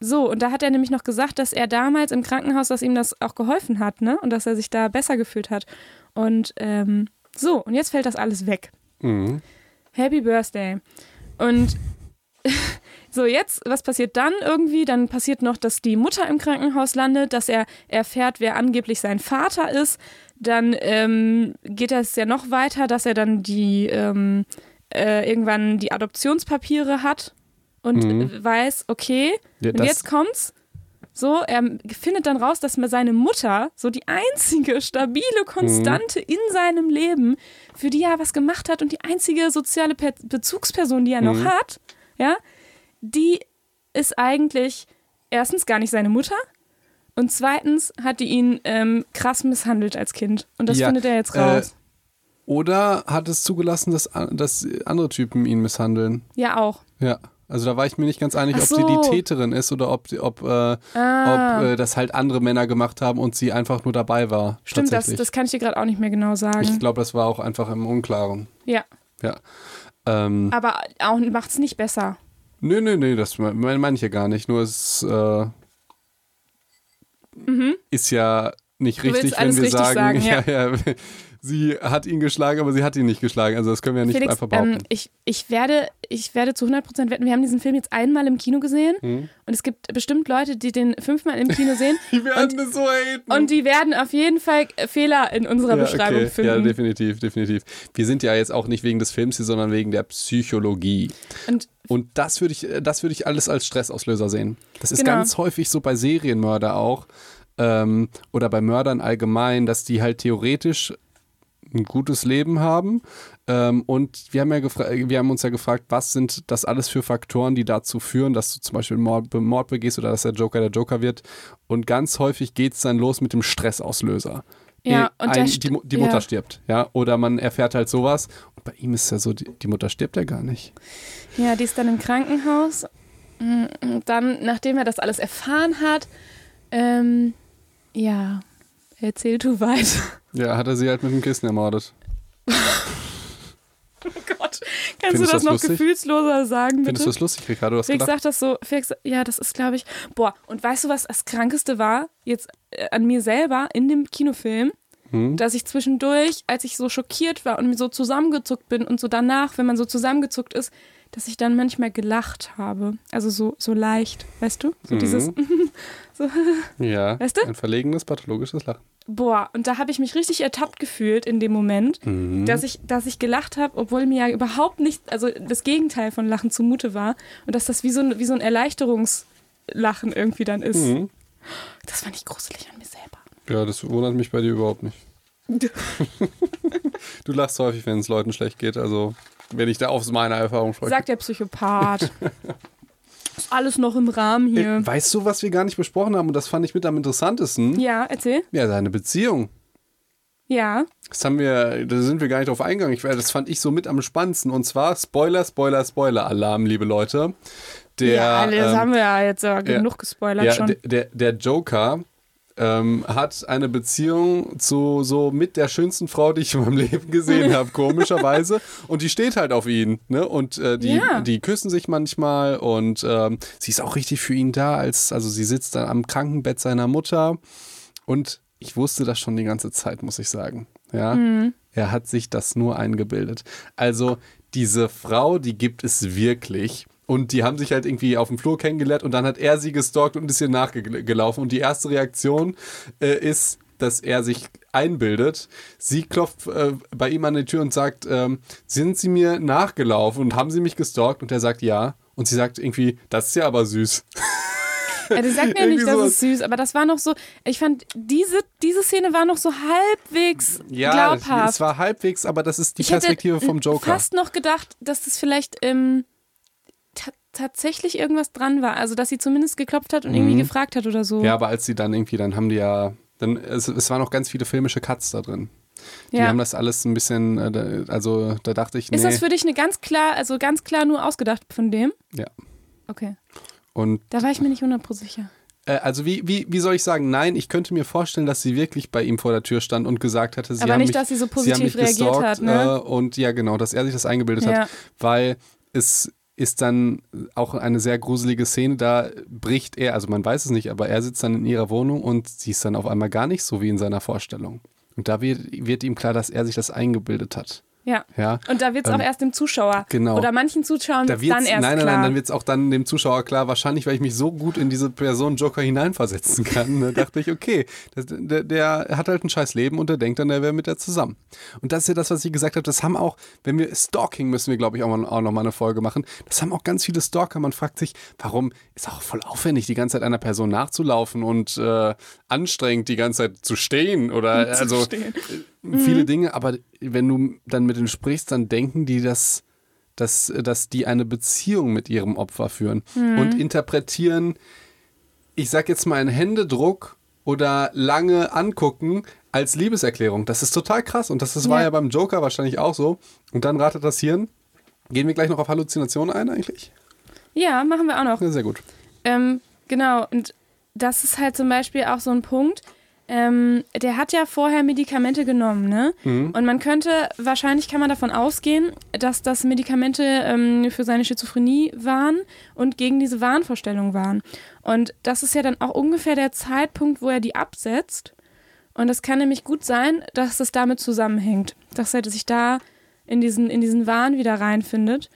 so, und da hat er nämlich noch gesagt, dass er damals im Krankenhaus, dass ihm das auch geholfen hat, ne? Und dass er sich da besser gefühlt hat. Und ähm, so, und jetzt fällt das alles weg. Mhm. Happy Birthday. Und so, jetzt, was passiert dann irgendwie? Dann passiert noch, dass die Mutter im Krankenhaus landet, dass er erfährt, wer angeblich sein Vater ist. Dann ähm, geht es ja noch weiter, dass er dann die ähm, äh, irgendwann die Adoptionspapiere hat und Mhm. weiß, okay, Ja, und das- jetzt kommt's. So, er findet dann raus, dass seine Mutter so die einzige stabile Konstante in seinem Leben, für die er was gemacht hat und die einzige soziale Pe Bezugsperson, die er noch hat, ja, die ist eigentlich erstens gar nicht seine Mutter und zweitens hat die ihn ähm, krass misshandelt als Kind. Und das Ja, findet er jetzt äh, raus. Oder hat es zugelassen, dass, dass andere Typen ihn misshandeln? ja, auch. Ja. Also da war ich mir nicht ganz einig, Ach ob sie die so. Täterin ist oder ob, ob, äh, Ah. ob äh, das halt andere Männer gemacht haben und sie einfach nur dabei war. Stimmt, das, das kann ich dir gerade auch nicht mehr genau sagen. Ich glaube, das war auch einfach im Unklaren. ja, Ja. Ähm, aber auch macht's nicht besser. Nö, nö, nö, das me- meine ich ja gar nicht. Nur es äh, ist ja nicht Mhm. Du richtig, wenn wir sagen, sagen, ja. ja, ja, sie hat ihn geschlagen, aber sie hat ihn nicht geschlagen. Also das können wir ja nicht Felix, einfach behaupten. ähm, ich, ich, werde, ich werde zu 100% wetten, wir haben diesen Film jetzt einmal im Kino gesehen Hm? und es gibt bestimmt Leute, die den fünfmal im Kino sehen die werden es so haten. und die werden auf jeden Fall Fehler in unserer ja, Beschreibung okay. finden. Ja, definitiv, definitiv. Wir sind ja jetzt auch nicht wegen des Films hier, sondern wegen der Psychologie. und Und das würde ich, das würde ich alles als Stressauslöser sehen. Das ist Genau. ganz häufig so bei Serienmörder auch ähm, oder bei Mördern allgemein, dass die halt theoretisch ein gutes Leben haben. Ähm, und wir haben, ja wir haben uns ja gefragt, was sind das alles für Faktoren, die dazu führen, dass du zum Beispiel Mord, Mord begehst oder dass der Joker der Joker wird. Und ganz häufig geht es dann los mit dem Stressauslöser. Ja, Eh, und ein, die, die ja. Mutter stirbt, ja. Oder man erfährt halt sowas. Und bei ihm ist ja so, die, die Mutter stirbt ja gar nicht. ja, die ist dann im Krankenhaus. Mm, Und dann, nachdem er das alles erfahren hat, ähm, ja, erzähl du weiter. Ja, hat er sie halt mit dem Kissen ermordet. Oh Gott, kannst Findest du das noch lustig? gefühlsloser sagen, bitte? Findest du das lustig, Ricardo? Du hast Felix sagt das so, Felix, ja, das ist, glaube ich, boah, und weißt du, was das Krankeste war, jetzt äh, an mir selber in dem Kinofilm, Hm? dass ich zwischendurch, als ich so schockiert war und so zusammengezuckt bin und so danach, wenn man so zusammengezuckt ist, dass ich dann manchmal gelacht habe. Also so, so leicht, weißt du? So Mhm. dieses, so, Ja, Weißt du? ein verlegenes, pathologisches Lachen. Boah, und da habe ich mich richtig ertappt gefühlt in dem Moment, Mhm. dass ich, dass ich gelacht habe, obwohl mir ja überhaupt nicht, also das Gegenteil von Lachen zumute war und dass das wie so ein, wie so ein Erleichterungslachen irgendwie dann ist. Mhm. Das fand ich gruselig an mir selber. Ja, das wundert mich bei dir überhaupt nicht. Du lachst häufig, wenn es Leuten schlecht geht. Also, wenn ich da aus meiner Erfahrung spreche. Sagt der Psychopath. ist alles noch im Rahmen hier. Äh, Weißt du, was wir gar nicht besprochen haben? Und das fand ich mit am interessantesten. Ja, erzähl. Ja, seine Beziehung. Ja. Das haben wir, da sind wir gar nicht drauf eingegangen. Ich, das fand ich so mit am spannendsten. Und zwar Spoiler, Spoiler, Spoiler-Alarm, liebe Leute. Der, ja, das ähm, haben wir ja jetzt ja genug gespoilert ja, schon. Der, der, der Joker ähm, hat eine Beziehung zu so mit der schönsten Frau, die ich in meinem Leben gesehen habe, komischerweise. Und die steht halt auf ihn. Ne? Und äh, die, Ja. die küssen sich manchmal und ähm, sie ist auch richtig für ihn da, als also sie sitzt dann am Krankenbett seiner Mutter. Und ich wusste das schon die ganze Zeit, muss ich sagen. Ja. Mhm. Er hat sich das nur eingebildet. Also, diese Frau, die gibt es wirklich. Und die haben sich halt irgendwie auf dem Flur kennengelernt und dann hat er sie gestalkt und ist ihr nachgelaufen. Und die erste Reaktion äh, ist, dass er sich einbildet. Sie klopft äh, bei ihm an die Tür und sagt, ähm, sind Sie mir nachgelaufen und haben Sie mich gestalkt? Und er sagt ja. Und sie sagt irgendwie, das ist ja aber süß. Ja, die sagt mir nicht, das ist süß, aber das war noch so, ich fand, diese, diese Szene war noch so halbwegs ja, glaubhaft. es war halbwegs, aber das ist die ich hätte Perspektive vom Joker. fast noch gedacht, dass das vielleicht ähm, ta tatsächlich irgendwas dran war. Also, dass sie zumindest geklopft hat und irgendwie gefragt hat oder so. Mhm. Ja, aber als sie dann irgendwie, dann haben die ja, dann, es, es waren noch ganz viele filmische Cuts da drin. Die Ja. haben das alles ein bisschen, äh, also da dachte ich, nee. Ist das für dich eine ganz klar, also ganz klar nur ausgedacht von dem? ja. Okay. Und Da war ich mir nicht 100% sicher. äh, also wie, wie, wie soll ich sagen, nein, ich könnte mir vorstellen, dass sie wirklich bei ihm vor der Tür stand und gesagt hatte, sie Aber haben nicht, mich, dass sie so haben positiv mich reagiert gestalkt, hat, ne? Äh, und ja, genau, dass er sich das eingebildet Ja. hat, weil es ist dann auch eine sehr gruselige Szene, da bricht er, also man weiß es nicht, aber er sitzt dann in ihrer Wohnung und sie ist dann auf einmal gar nicht so wie in seiner Vorstellung. Und da wird, wird ihm klar, dass er sich das eingebildet hat. Ja. Ja. Und da wird es auch Ähm, erst dem Zuschauer. genau. Oder manchen Zuschauern Da wird's dann erst nein, nein, klar. nein, dann wird es auch dann dem Zuschauer klar, wahrscheinlich, weil ich mich so gut in diese Person Joker hineinversetzen kann, ne, dachte ich, okay, das, der, der hat halt ein scheiß Leben und der denkt dann, er wäre mit der zusammen. Und das ist ja das, was ich gesagt habe, das haben auch, wenn wir Stalking müssen wir, glaube ich, auch, mal, auch noch mal eine Folge machen, das haben auch ganz viele Stalker, man fragt sich, warum ist auch voll aufwendig, die ganze Zeit einer Person nachzulaufen und äh, anstrengend die ganze Zeit zu stehen oder also stehen. Viele Dinge, aber wenn du dann mit denen sprichst, dann denken die, dass, dass, dass die eine Beziehung mit ihrem Opfer führen und interpretieren, ich sag jetzt mal einen Händedruck oder lange angucken als Liebeserklärung. Das ist total krass und das, das war Ja. ja beim Joker wahrscheinlich auch so. Und dann ratet das Hirn. Gehen wir gleich noch auf Halluzinationen ein eigentlich? Ja, machen wir auch noch. Ja, sehr gut. Ähm, genau, und das ist halt zum Beispiel auch so ein Punkt. Ähm, der hat ja vorher Medikamente genommen, ne? Mhm. Und man könnte, wahrscheinlich kann man davon ausgehen, dass das Medikamente ähm, für seine Schizophrenie waren und gegen diese Wahnvorstellung waren. Und das ist ja dann auch ungefähr der Zeitpunkt, wo er die absetzt. Und es kann nämlich gut sein, dass das damit zusammenhängt, dass er sich da in diesen, in diesen Wahn wieder reinfindet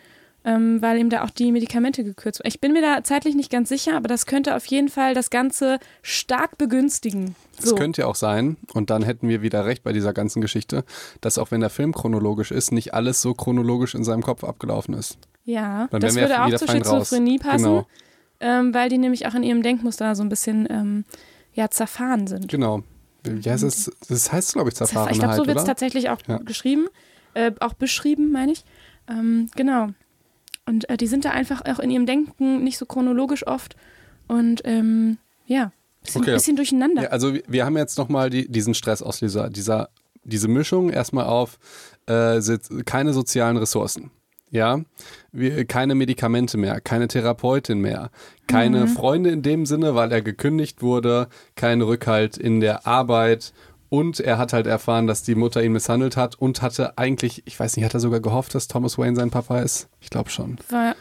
ähm, weil ihm da auch die Medikamente gekürzt wurden. Ich bin mir da zeitlich nicht ganz sicher, aber das könnte auf jeden Fall das Ganze stark begünstigen. Es So. könnte ja auch sein, und dann hätten wir wieder recht bei dieser ganzen Geschichte, dass auch wenn der Film chronologisch ist, nicht alles so chronologisch in seinem Kopf abgelaufen ist. Ja, Dann das würde auch zur raus. Schizophrenie passen, Genau. ähm, weil die nämlich auch in ihrem Denkmuster so ein bisschen ähm, ja, zerfahren sind. Genau. Heißt es? Das heißt, glaube ich, Zerfahrenheit, ich glaube, so wird es tatsächlich auch Ja. geschrieben, äh, auch beschrieben, meine ich. Ähm, genau. Und äh, die sind da einfach auch in ihrem Denken nicht so chronologisch oft und ähm, ja, bisschen, Okay. bisschen durcheinander. Ja, also wir- haben jetzt nochmal die, diesen Stressauslöser, dieser, diese Mischung erstmal auf äh, keine sozialen Ressourcen. Ja, wir, keine Medikamente mehr, keine Therapeutin mehr, keine Freunde in dem Sinne, weil er gekündigt wurde, kein Rückhalt in der Arbeit und er hat halt erfahren, dass die Mutter ihn misshandelt hat und hatte eigentlich, ich weiß nicht, hat er sogar gehofft, dass Thomas Wayne sein Papa ist? Ich glaube schon. Ja,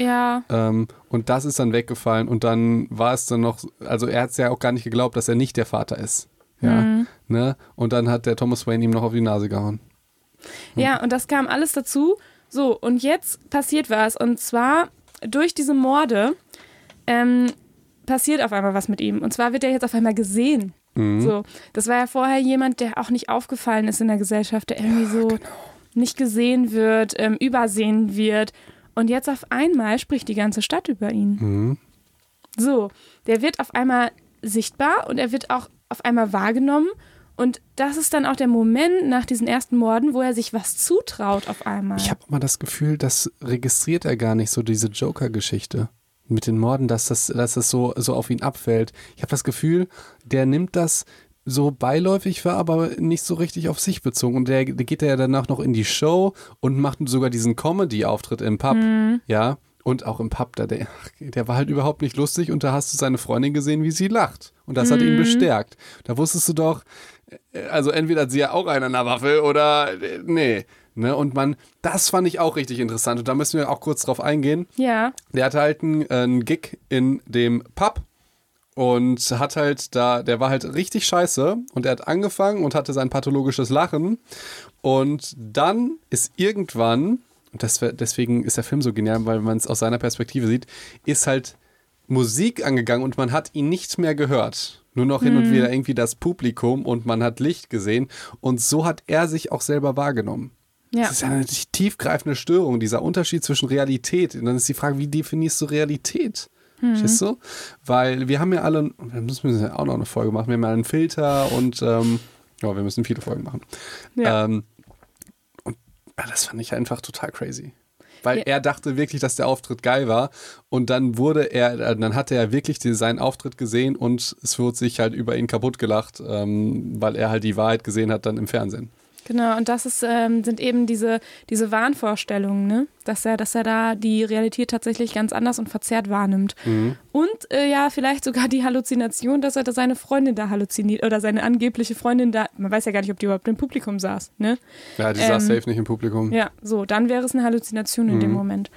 Ähm, und das ist dann weggefallen und dann war es dann noch, also er hat es ja auch gar nicht geglaubt, dass er nicht der Vater ist. Ja. Mhm. Ne? Und dann hat der Thomas Wayne ihm noch auf die Nase gehauen. Ja, und das kam alles dazu. So, und jetzt passiert was. Und zwar durch diese Morde ähm, passiert auf einmal was mit ihm. Und zwar wird er jetzt auf einmal gesehen. So, das war ja vorher jemand, der auch nicht aufgefallen ist in der Gesellschaft, der irgendwie so nicht gesehen wird, ähm, übersehen wird. Und jetzt auf einmal spricht die ganze Stadt über ihn. So, der wird auf einmal sichtbar und er wird auch auf einmal wahrgenommen. Und das ist dann auch der Moment nach diesen ersten Morden, wo er sich was zutraut auf einmal. Ich habe immer das Gefühl, das registriert er gar nicht so, diese Joker-Geschichte mit den Morden, dass das, dass das so, so auf ihn abfällt. Ich habe das Gefühl, der nimmt das so beiläufig wahr, aber nicht so richtig auf sich bezogen. Und der, der geht ja danach noch in die Show und macht sogar diesen Comedy-Auftritt im Pub. Ja. Und auch im Pub, da, der, der war halt überhaupt nicht lustig und da hast du seine Freundin gesehen, wie sie lacht. Und das hat ihn bestärkt. Da wusstest du doch, äh, also entweder hat sie ja auch einen an der Waffel oder äh, nee. Ne? Und man, das fand ich auch richtig interessant. Und da müssen wir auch kurz drauf eingehen. ja, Der hatte halt einen, äh, einen Gig in dem Pub und hat halt da, der war halt richtig scheiße und er hat angefangen und hatte sein pathologisches Lachen und dann ist irgendwann, und das, deswegen ist der Film so genial, weil man es aus seiner Perspektive sieht, ist halt Musik angegangen und man hat ihn nicht mehr gehört. Nur noch hin und wieder irgendwie das Publikum und man hat Licht gesehen und so hat er sich auch selber wahrgenommen. Ja. Das ist ja eine tiefgreifende Störung, dieser Unterschied zwischen Realität. Und dann ist die Frage, wie definierst du Realität? Hm. Verstehst du? Weil wir haben ja alle, wir müssen ja auch noch eine Folge machen, wir haben ja einen Filter und ähm, ja, wir müssen viele Folgen machen. Ja. Ähm, und ja, das fand ich einfach total crazy. Weil ja. er dachte wirklich, dass der Auftritt geil war. Und dann wurde er, äh, dann hatte er wirklich seinen Auftritt gesehen und es wurde sich halt über ihn kaputt gelacht, ähm, weil er halt die Wahrheit gesehen hat dann im Fernsehen. Genau, und das ist, ähm, sind eben diese, diese Wahnvorstellungen, ne? dass, er, dass er da die Realität tatsächlich ganz anders und verzerrt wahrnimmt. Mhm. Und äh, ja, vielleicht sogar die Halluzination, dass er da seine Freundin da halluziniert oder seine angebliche Freundin da, man weiß ja gar nicht, ob die überhaupt im Publikum saß. Ne? Ja, die ähm, saß safe nicht im Publikum. Ja, so, dann wäre es eine Halluzination in dem mhm. Moment.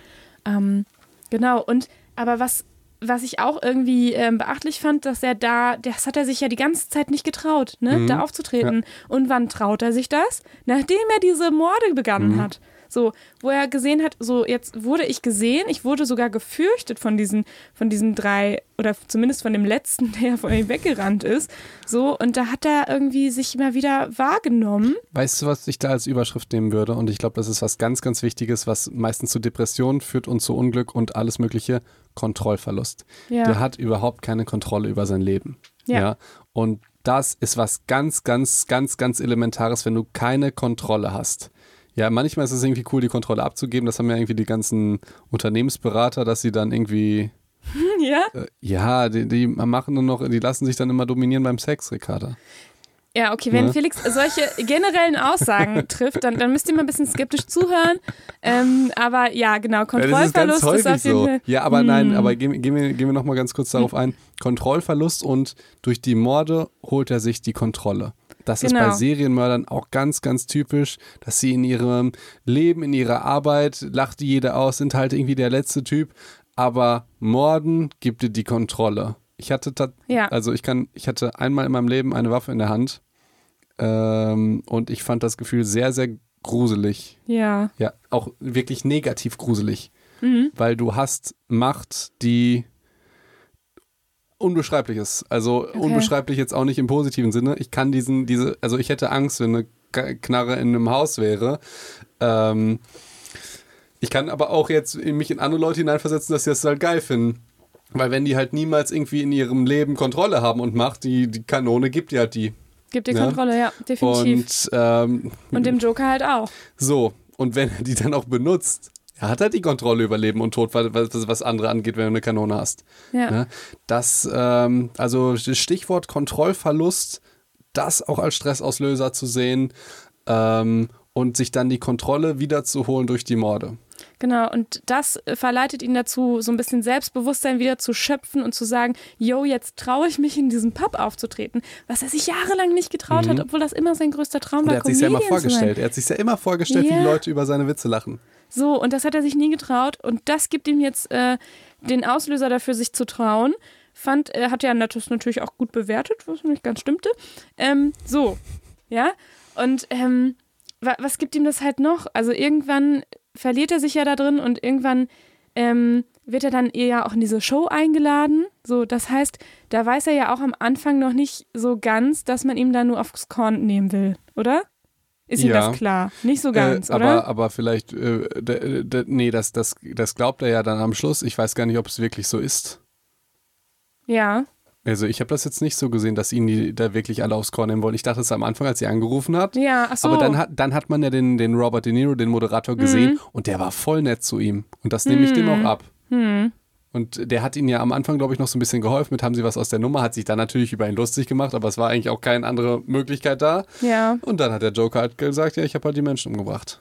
Ähm, genau, und aber was was ich auch irgendwie ähm, beachtlich fand, dass er da, das hat er sich ja die ganze Zeit nicht getraut, ne, mhm. da aufzutreten. Ja. Und wann traut er sich das? Nachdem er diese Morde begangen mhm. hat. So, wo er gesehen hat, so jetzt wurde ich gesehen, ich wurde sogar gefürchtet von diesen, von diesen drei, oder zumindest von dem letzten, der von ihm weggerannt ist. So, und da hat er irgendwie sich immer wieder wahrgenommen. Weißt du, was ich da als Überschrift nehmen würde? Und ich glaube, das ist was ganz, ganz Wichtiges, was meistens zu Depressionen führt und zu Unglück und alles Mögliche. Kontrollverlust. Ja. Der hat überhaupt keine Kontrolle über sein Leben. Ja. ja. Und das ist was ganz, ganz, ganz, ganz Elementares, wenn du keine Kontrolle hast. Ja, manchmal ist es irgendwie cool, die Kontrolle abzugeben. Das haben ja irgendwie die ganzen Unternehmensberater, dass sie dann irgendwie. Ja? Äh, ja, die, die machen nur noch, die lassen sich dann immer dominieren beim Sex, Ricarda. Ja, okay, wenn ja. Felix solche generellen Aussagen trifft, dann, dann müsst ihr mal ein bisschen skeptisch zuhören. Ähm, aber ja, genau, Kontrollverlust ja, ist, ist, auf jeden Fall. So. Ja, aber hm. nein, aber gehen, gehen, wir, gehen wir nochmal ganz kurz darauf ein. Kontrollverlust und durch die Morde holt er sich die Kontrolle. Das genau. ist bei genau. Serienmördern auch ganz, ganz typisch, dass sie in ihrem Leben, in ihrer Arbeit, lacht jeder aus, sind halt irgendwie der letzte Typ. Aber Morden gibt dir die Kontrolle. Ich hatte, ja. also ich kann, ich hatte einmal in meinem Leben eine Waffe in der Hand ähm, und ich fand das Gefühl sehr, sehr gruselig. Ja. Ja, auch wirklich negativ gruselig. Mhm. Weil du hast Macht, die unbeschreiblich ist. Also okay. unbeschreiblich jetzt auch nicht im positiven Sinne. Ich kann diesen, diese, also ich hätte Angst, wenn eine Knarre in einem Haus wäre. Ähm, ich kann aber auch jetzt mich in andere Leute hineinversetzen, dass sie das halt geil finden. Weil wenn die halt niemals irgendwie in ihrem Leben Kontrolle haben und Macht, die, die Kanone gibt die halt die. Gibt die ja? Kontrolle, ja, definitiv. Und, ähm, und dem Joker halt auch. So, und wenn er die dann auch benutzt, er hat halt die Kontrolle über Leben und Tod, was, was andere angeht, wenn du eine Kanone hast. Ja. Ne? Das, ähm, also Stichwort Kontrollverlust, das auch als Stressauslöser zu sehen ähm, und sich dann die Kontrolle wiederzuholen durch die Morde. Genau, und das äh, verleitet ihn dazu, so ein bisschen Selbstbewusstsein wieder zu schöpfen und zu sagen, yo, jetzt traue ich mich in diesem Pub aufzutreten, was er sich jahrelang nicht getraut mhm. hat, obwohl das immer sein größter Traum war. Er hat sich ja immer vorgestellt. Er hat sich ja immer vorgestellt, ja. wie die Leute über seine Witze lachen. So, und das hat er sich nie getraut und das gibt ihm jetzt äh, den Auslöser dafür, sich zu trauen. Fand, er hat ja das natürlich auch gut bewertet, was nicht ganz stimmte. Ähm, so, ja, und ähm, was gibt ihm das halt noch? Also irgendwann verliert er sich ja da drin und irgendwann ähm, wird er dann eher auch in diese Show eingeladen. So, das heißt, da weiß er ja auch am Anfang noch nicht so ganz, dass man ihm da nur aufs Korn nehmen will, oder? Ist ihm ja. das klar? Nicht so ganz, äh, oder? Aber, aber vielleicht, äh, nee, das, das, das glaubt er ja dann am Schluss. Ich weiß gar nicht, ob es wirklich so ist. Ja. Also ich habe das jetzt nicht so gesehen, dass ihn die da wirklich alle aufs Korn nehmen wollen. Ich dachte es am Anfang, als sie angerufen hat. Ja, ach so. Aber dann hat, dann hat man ja den, den Robert De Niro, den Moderator, gesehen mhm. und der war voll nett zu ihm. Und das nehme ich mhm. dem auch ab. Mhm. Und der hat ihn ja am Anfang, glaube ich, noch so ein bisschen geholfen mit, haben sie was aus der Nummer, hat sich dann natürlich über ihn lustig gemacht, aber es war eigentlich auch keine andere Möglichkeit da. Ja. Und dann hat der Joker halt gesagt, ja, ich habe halt die Menschen umgebracht.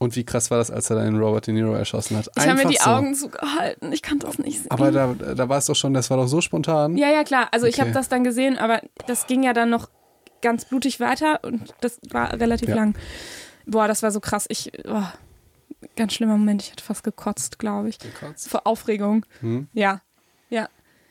Und wie krass war das, als er dann Robert De Niro erschossen hat? Ich habe mir die so. Augen zugehalten. Ich kann das nicht sehen. Aber da, da war es doch schon, das war doch so spontan. Ja, ja, klar. Also okay. ich habe das dann gesehen, aber das ging ja dann noch ganz blutig weiter und das war relativ ja. lang. Boah, das war so krass. Ich, oh, ganz schlimmer Moment. Ich hatte fast gekotzt, glaube ich. Gekotzt? Vor Aufregung. Hm? Ja, ja.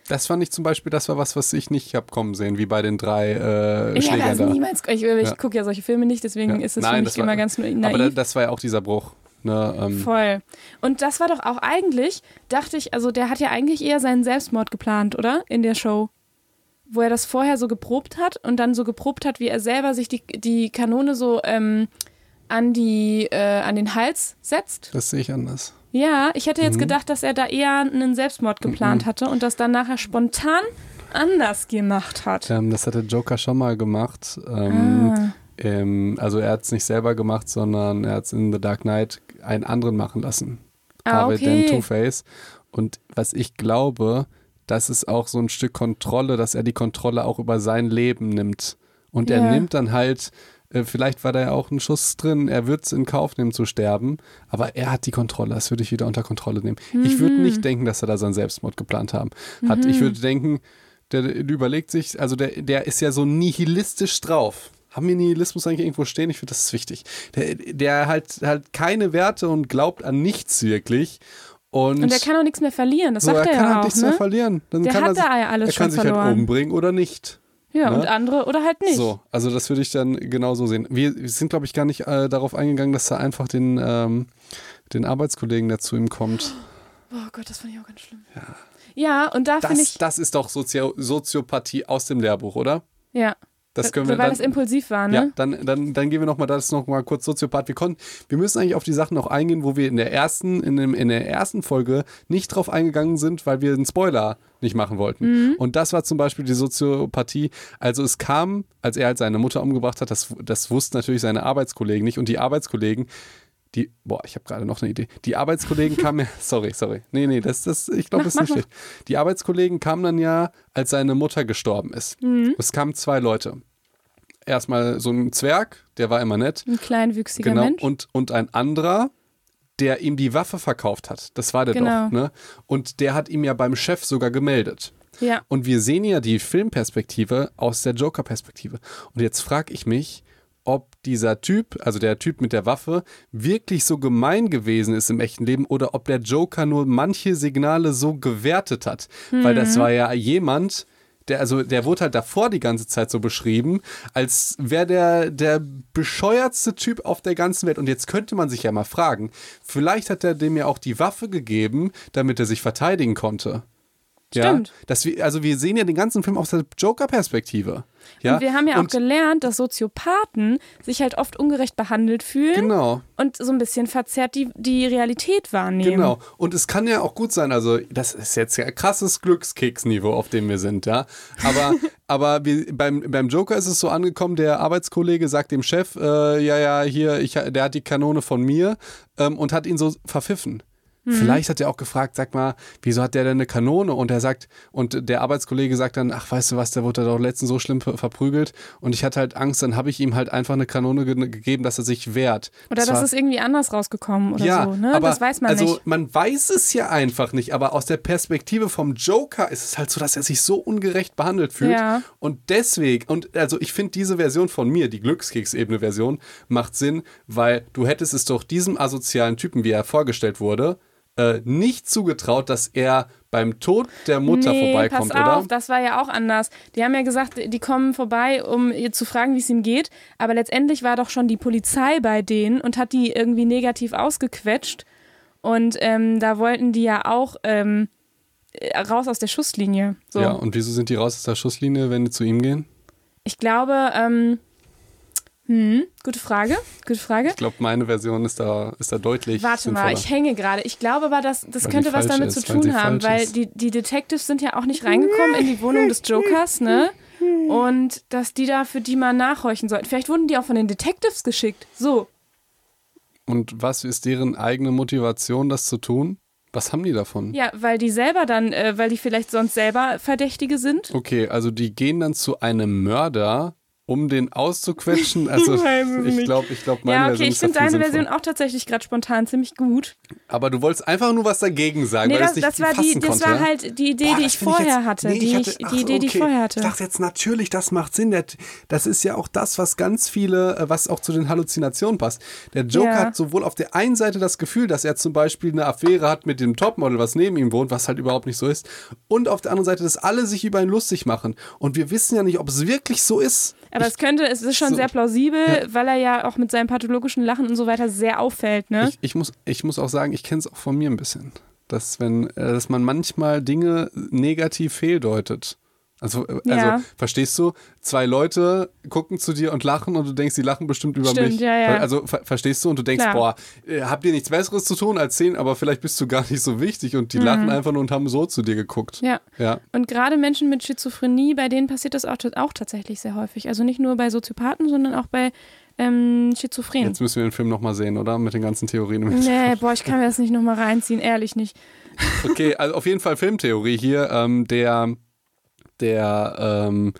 Das fand ich zum Beispiel, das war was, was ich nicht habe kommen sehen, wie bei den drei äh, ja, Schlägern da. Niemals, ich, ich ja. gucke ja solche Filme nicht, deswegen ja. ist es für mich immer ganz naiv. Aber das war ja auch dieser Bruch. Ne, ähm. Voll. Und das war doch auch eigentlich, dachte ich, also der hat ja eigentlich eher seinen Selbstmord geplant, oder? In der Show. Wo er das vorher so geprobt hat und dann so geprobt hat, wie er selber sich die, die Kanone so ähm, an, die, äh, an den Hals setzt. Das sehe ich anders. Ja, ich hätte jetzt Mhm. gedacht, dass er da eher einen Selbstmord geplant hatte und das dann nachher spontan anders gemacht hat. Ähm, das hat der Joker schon mal gemacht. Ähm, Ah. ähm, also er hat es nicht selber gemacht, sondern er hat es in The Dark Knight einen anderen machen lassen. Ah, Harvey okay. Dent Two-Face. Und was ich glaube, das ist auch so ein Stück Kontrolle, dass er die Kontrolle auch über sein Leben nimmt. Und er Ja. nimmt dann halt, vielleicht war da ja auch ein Schuss drin, er wird es in Kauf nehmen zu sterben, aber er hat die Kontrolle, das würde ich wieder unter Kontrolle nehmen. Ich Mhm. würde nicht denken, dass er da seinen Selbstmord geplant haben hat. Ich würde denken, der, der überlegt sich, also der, der ist ja so nihilistisch drauf. Haben wir Nihilismus eigentlich irgendwo stehen? Ich finde, das ist wichtig. Der, der halt, halt keine Werte und glaubt an nichts wirklich. Und, Und er kann auch nichts mehr verlieren, das so, sagt er er kann ja halt auch, nichts mehr ne? verlieren. Dann Der kann hat er, da ja alles er kann sich verloren. halt umbringen oder nicht. Ja, ne? und andere oder halt nicht. So, also das würde ich dann genauso sehen. Wir, wir sind, glaube ich, gar nicht äh, darauf eingegangen, dass er einfach den, ähm, den Arbeitskollegen, der zu ihm kommt. Oh Gott, das fand ich auch ganz schlimm. Ja, ja und da finde Das, ich, das ist doch Sozio Soziopathie aus dem Lehrbuch, oder? ja, Das können wir weil dann, das impulsiv war, Ja, ne? dann, dann, dann gehen wir nochmal das noch mal kurz Soziopath. Wir, konnten, wir müssen eigentlich auf die Sachen noch eingehen, wo wir in der ersten, in, dem, in der ersten Folge nicht drauf eingegangen sind, weil wir einen Spoiler nicht machen wollten. Mhm. Und das war zum Beispiel die Soziopathie. Also es kam, als er halt seine Mutter umgebracht hat, das, das wussten natürlich seine Arbeitskollegen nicht. Und die Arbeitskollegen, die, boah, ich habe gerade noch eine Idee. Die Arbeitskollegen kamen ja, sorry, sorry. Nee, nee, das, das, ich glaube, das ist nicht schlecht. Die Arbeitskollegen kamen dann ja, als seine Mutter gestorben ist. Mhm. Es kamen zwei Leute. Erstmal so ein Zwerg, der war immer nett. Ein kleinwüchsiger Genau. Mensch. Und, und ein anderer, der ihm die Waffe verkauft hat. Das war der Genau. doch. Ne? Und der hat ihm ja beim Chef sogar gemeldet. ja. Und wir sehen ja die Filmperspektive aus der Joker-Perspektive. Und jetzt frage ich mich, dieser Typ, also der Typ mit der Waffe, wirklich so gemein gewesen ist im echten Leben oder ob der Joker nur manche Signale so gewertet hat. Weil das war ja jemand, der, also der wurde halt davor die ganze Zeit so beschrieben, als wäre der der bescheuertste Typ auf der ganzen Welt. Und jetzt könnte man sich ja mal fragen, vielleicht hat er dem ja auch die Waffe gegeben, damit er sich verteidigen konnte. Ja, Stimmt. dass wir, also wir sehen ja den ganzen Film aus der Joker-Perspektive. Ja? Und wir haben ja auch Und- gelernt, dass Soziopathen sich halt oft ungerecht behandelt fühlen Genau, und so ein bisschen verzerrt die, die Realität wahrnehmen. genau. Und es kann ja auch gut sein, also das ist jetzt ja ein krasses Glückskeksniveau, auf dem wir sind, ja. Aber, aber wir, beim, beim Joker ist es so angekommen, der Arbeitskollege sagt dem Chef, äh, ja, ja, hier, ich, der hat die Kanone von mir ähm, und hat ihn so verpfiffen. Mhm. Vielleicht hat er auch gefragt, sag mal, wieso hat der denn eine Kanone? Und er sagt, und der Arbeitskollege sagt dann, ach, weißt du was, der wurde doch letztens so schlimm ver- verprügelt und ich hatte halt Angst, dann habe ich ihm halt einfach eine Kanone ge gegeben, dass er sich wehrt. Oder Das das ist irgendwie anders rausgekommen oder ja, so. Ne? aber das weiß man also nicht. man weiß es ja einfach nicht, aber aus der Perspektive vom Joker ist es halt so, dass er sich so ungerecht behandelt fühlt Ja. und deswegen und also ich finde diese Version von mir, die Glückskeks-Ebene Version macht Sinn, weil du hättest es doch diesem asozialen Typen, wie er vorgestellt wurde, äh, nicht zugetraut, dass er beim Tod der Mutter nee, vorbeikommt, pass oder? auf, das war ja auch anders. Die haben ja gesagt, die kommen vorbei, um ihr zu fragen, wie es ihm geht. Aber letztendlich war doch schon die Polizei bei denen und hat die irgendwie negativ ausgequetscht. Und ähm, da wollten die ja auch ähm, äh, raus aus der Schusslinie. So. Ja, und wieso sind die raus aus der Schusslinie, wenn die zu ihm gehen? Ich glaube, ähm, hm, gute Frage, gute Frage. Ich glaube, meine Version ist da, ist da deutlich Warte sinnvoller. mal, ich hänge gerade. Ich glaube aber, dass, das Weil könnte was damit ist, zu tun haben, weil ist. die, die Detectives sind ja auch nicht reingekommen in die Wohnung des Jokers, ne? Und dass die da für die mal nachhorchen sollten. Vielleicht wurden die auch von den Detectives geschickt. So. Und was ist deren eigene Motivation, das zu tun? Was haben die davon? Ja, weil die selber dann, äh, weil die vielleicht sonst selber Verdächtige sind. Okay, also die gehen dann zu einem Mörder, um den auszuquetschen. Also Ich ich glaube, ich glaube, meine ja, okay, Version ich finde deine sinnvoller. Version auch tatsächlich gerade spontan ziemlich gut. Aber du wolltest einfach nur was dagegen sagen, Nee, weil das, es nicht das war die, das konnte, war halt die Idee, Boah, die ich vorher jetzt- hatte. nee, die, hatte- ich, ach die Idee, die ich okay. vorher hatte. Ich dachte jetzt natürlich, das macht Sinn. Das ist ja auch das, was ganz viele, äh, was auch zu den Halluzinationen passt. Der Joker Ja. hat sowohl auf der einen Seite das Gefühl, dass er zum Beispiel eine Affäre hat mit dem Topmodel, was neben ihm wohnt, was halt überhaupt nicht so ist. Und auf der anderen Seite, dass alle sich über ihn lustig machen. Und wir wissen ja nicht, ob es wirklich so ist. Aber es könnte, es ist schon So. sehr plausibel, weil er ja auch mit seinem pathologischen Lachen und so weiter sehr auffällt, ne? Ich, ich, muss, ich muss auch sagen, ich kenne es auch von mir ein bisschen. Dass, wenn, äh, dass man manchmal Dinge negativ fehldeutet. Also, äh, Ja. also verstehst du, zwei Leute gucken zu dir und lachen und du denkst, die lachen bestimmt über Stimmt, mich. ja, ja. Also ver verstehst du und du denkst, Klar. boah, äh, habt ihr nichts Besseres zu tun als sehen, aber vielleicht bist du gar nicht so wichtig und die lachen einfach nur und haben so zu dir geguckt. Mhm. Ja. Ja. Und gerade Menschen mit Schizophrenie, bei denen passiert das auch, auch tatsächlich sehr häufig. Also nicht nur bei Soziopathen, sondern auch bei ähm, Schizophrenen. Jetzt müssen wir den Film nochmal sehen, oder? Mit den ganzen Theorien. Nee, boah, ich kann mir das nicht nochmal reinziehen, ehrlich nicht. Okay, also auf jeden Fall Filmtheorie hier. Ähm, der der, ähm,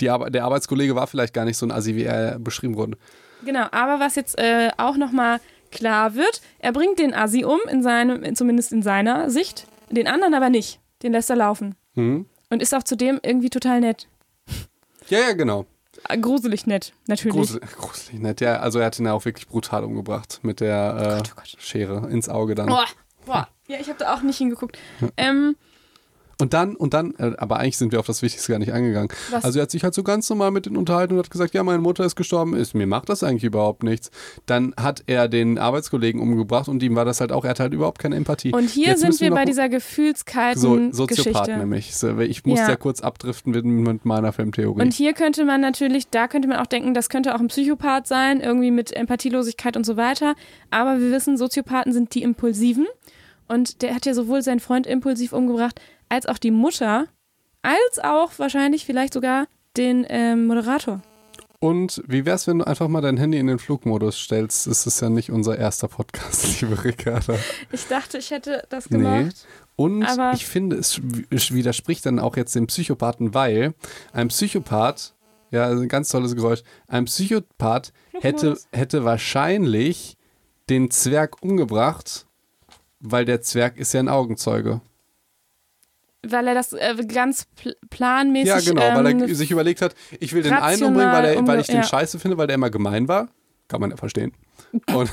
die Ar der Arbeitskollege war vielleicht gar nicht so ein Assi, wie er beschrieben wurde. Genau, aber was jetzt äh, auch nochmal klar wird, er bringt den Assi um, in seinem, zumindest in seiner Sicht, den anderen aber nicht. Den lässt er laufen. Mhm. Und ist auch zudem irgendwie total nett. Ja, ja, genau. Äh, Gruselig nett, natürlich. Grusel, gruselig nett. Ja, also er hat ihn ja auch wirklich brutal umgebracht mit der äh, Gott, oh Gott. Schere ins Auge dann. Boah, boah. Ja, ich habe da auch nicht hingeguckt. Ähm, Und dann, und dann, äh, aber eigentlich sind wir auf das Wichtigste gar nicht eingegangen. Was? Also er hat sich halt so ganz normal mit denen unterhalten und hat gesagt, ja, meine Mutter ist gestorben, ist, mir macht das eigentlich überhaupt nichts. Dann hat er den Arbeitskollegen umgebracht und ihm war das halt auch, er hat halt überhaupt keine Empathie. und hier Jetzt sind wir noch- bei dieser so, gefühlskalten Soziopath Geschichte. nämlich. So, Ich muss Ja. ja kurz abdriften mit, mit meiner Filmtheorie. Und hier könnte man natürlich, da könnte man auch denken, das könnte auch ein Psychopath sein, irgendwie mit Empathielosigkeit und so weiter. Aber wir wissen, Soziopathen sind die Impulsiven. Und der hat ja sowohl seinen Freund impulsiv umgebracht, als auch die Mutter, als auch wahrscheinlich vielleicht sogar den ähm, Moderator. Und wie wär's, wenn du einfach mal dein Handy in den Flugmodus stellst? Es ist ja nicht unser erster Podcast, liebe Ricarda. Ich dachte, ich hätte das Nee. gemacht. Und Aber- ich finde, es widerspricht dann auch jetzt dem Psychopathen, weil ein Psychopath, ja, also ein ganz tolles Geräusch, ein Psychopath hätte, hätte wahrscheinlich den Zwerg umgebracht, weil der Zwerg ist ja ein Augenzeuge. Weil er das äh, ganz pl planmäßig. Ja, genau, weil ähm, er sich überlegt hat, ich will den einen umbringen, weil, er, weil ich den ja. scheiße finde, weil der immer gemein war. Kann man ja verstehen. Und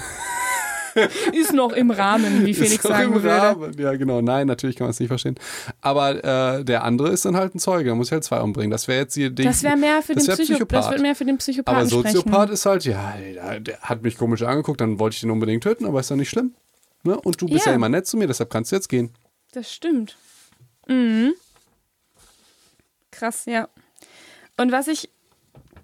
ist noch im Rahmen, wie Felix Ist doch sagen im würde. Rahmen. Ja, genau. Nein, natürlich kann man es nicht verstehen. Aber äh, der andere ist dann halt ein Zeuge. Da muss ich halt zwei umbringen. Das wäre jetzt die. die Das wäre mehr für das den wär Psycho Psychopath. Das wird mehr für den Psychopathen aber Soziopath sprechen. ist halt, ja, der, der hat mich komisch angeguckt, dann wollte ich den unbedingt töten, aber ist ja nicht schlimm. Ne? Und du bist ja. Ja. immer nett zu mir, deshalb kannst du jetzt gehen. Das stimmt. Mhm. Krass, ja. Und was ich,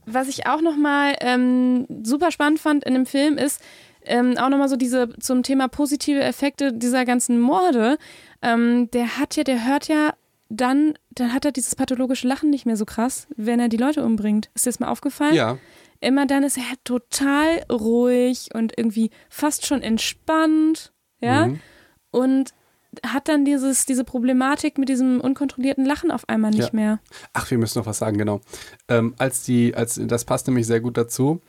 was ich auch nochmal ähm, super spannend fand in dem Film ist, ähm, auch nochmal so diese zum Thema positive Effekte dieser ganzen Morde. Ähm, der hat ja, der hört ja dann, dann hat er dieses pathologische Lachen nicht mehr so krass, wenn er die Leute umbringt. Ist dir das mal aufgefallen? Ja. Immer dann ist er total ruhig und irgendwie fast schon entspannt, ja. Mhm. Und hat dann dieses, diese Problematik mit diesem unkontrollierten Lachen auf einmal nicht Ja. mehr. Ach, wir müssen noch was sagen, genau. Ähm, als die, als, das passt nämlich sehr gut dazu.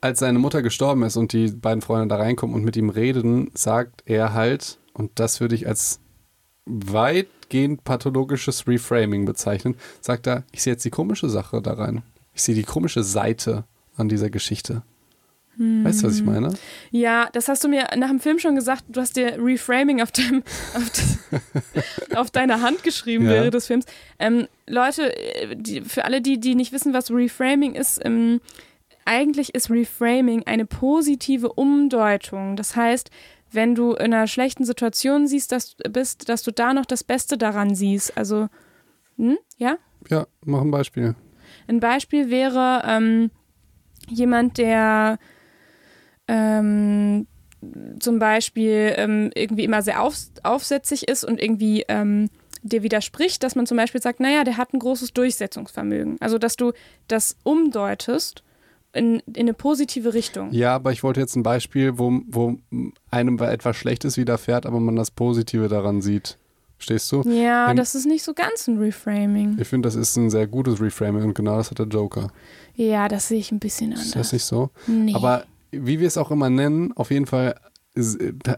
Als seine Mutter gestorben ist und die beiden Freunde da reinkommen und mit ihm reden, sagt er halt, und das würde ich als weitgehend pathologisches Reframing bezeichnen, sagt er, ich sehe jetzt die komische Sache da rein. Ich sehe die komische Seite an dieser Geschichte. Weißt du, was ich meine? Ja, das hast du mir nach dem Film schon gesagt. Du hast dir Reframing auf, dem, auf, das, auf deiner Hand geschrieben Ja. während des Films. Ähm, Leute, äh, die, für alle, die, die nicht wissen, was Reframing ist, ähm, eigentlich ist Reframing eine positive Umdeutung. Das heißt, wenn du in einer schlechten Situation siehst, dass, bist, dass du da noch das Beste daran siehst. Also, hm? ja? Ja, mach ein Beispiel. Ein Beispiel wäre ähm, jemand, der ähm, zum Beispiel ähm, irgendwie immer sehr auf, aufsätzig ist und irgendwie ähm, dir widerspricht, dass man zum Beispiel sagt, naja, der hat ein großes Durchsetzungsvermögen. Also, dass du das umdeutest in, in eine positive Richtung. Ja, aber ich wollte jetzt ein Beispiel, wo, wo einem etwas Schlechtes widerfährt, aber man das Positive daran sieht. Stehst du? Ja, Wenn- das ist nicht so ganz ein Reframing. Ich finde, das ist ein sehr gutes Reframing und genau das hat der Joker. Ja, das sehe ich ein bisschen anders. Ist das nicht so? nee. Aber wie wir es auch immer nennen, auf jeden Fall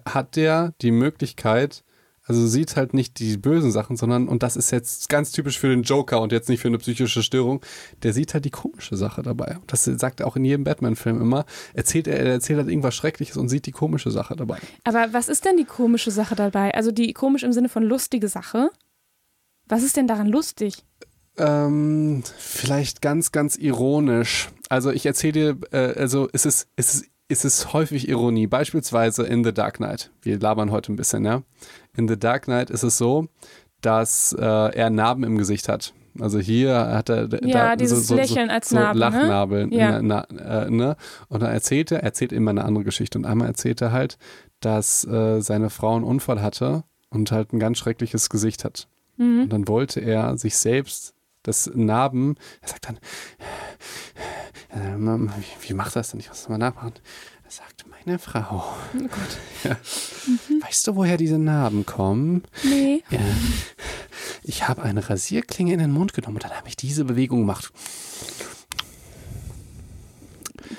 hat der die Möglichkeit, also sieht halt nicht die bösen Sachen, sondern, und das ist jetzt ganz typisch für den Joker und jetzt nicht für eine psychische Störung, der sieht halt die komische Sache dabei. Und das sagt er auch in jedem Batman-Film immer. Erzählt er, er erzählt halt irgendwas Schreckliches und sieht die komische Sache dabei. Aber was ist denn die komische Sache dabei? Also die komisch im Sinne von lustige Sache? Was ist denn daran lustig? Ähm, vielleicht ganz, ganz ironisch. Also ich erzähle dir, äh, also es ist, es ist, es ist häufig Ironie. Beispielsweise in The Dark Knight. Wir labern heute ein bisschen, ja. In The Dark Knight ist es so, dass äh, er Narben im Gesicht hat. Also hier hat er ja, da, dieses so, so, Lächeln als so Narben, Lachnabel. Ne? Ja. Na, na, äh, ne? Und dann erzählt er, erzählt immer eine andere Geschichte. Und einmal erzählt er halt, dass äh, seine Frau einen Unfall hatte und halt ein ganz schreckliches Gesicht hat. Mhm. Und dann wollte er sich selbst das Narben, er sagt dann, äh, wie, wie macht das denn? Ich muss das mal nachmachen. Er sagt, meine Frau, Oh Gott. ja, weißt du, woher diese Narben kommen? Nee. Ja. Ich habe eine Rasierklinge in den Mund genommen und dann habe ich diese Bewegung gemacht.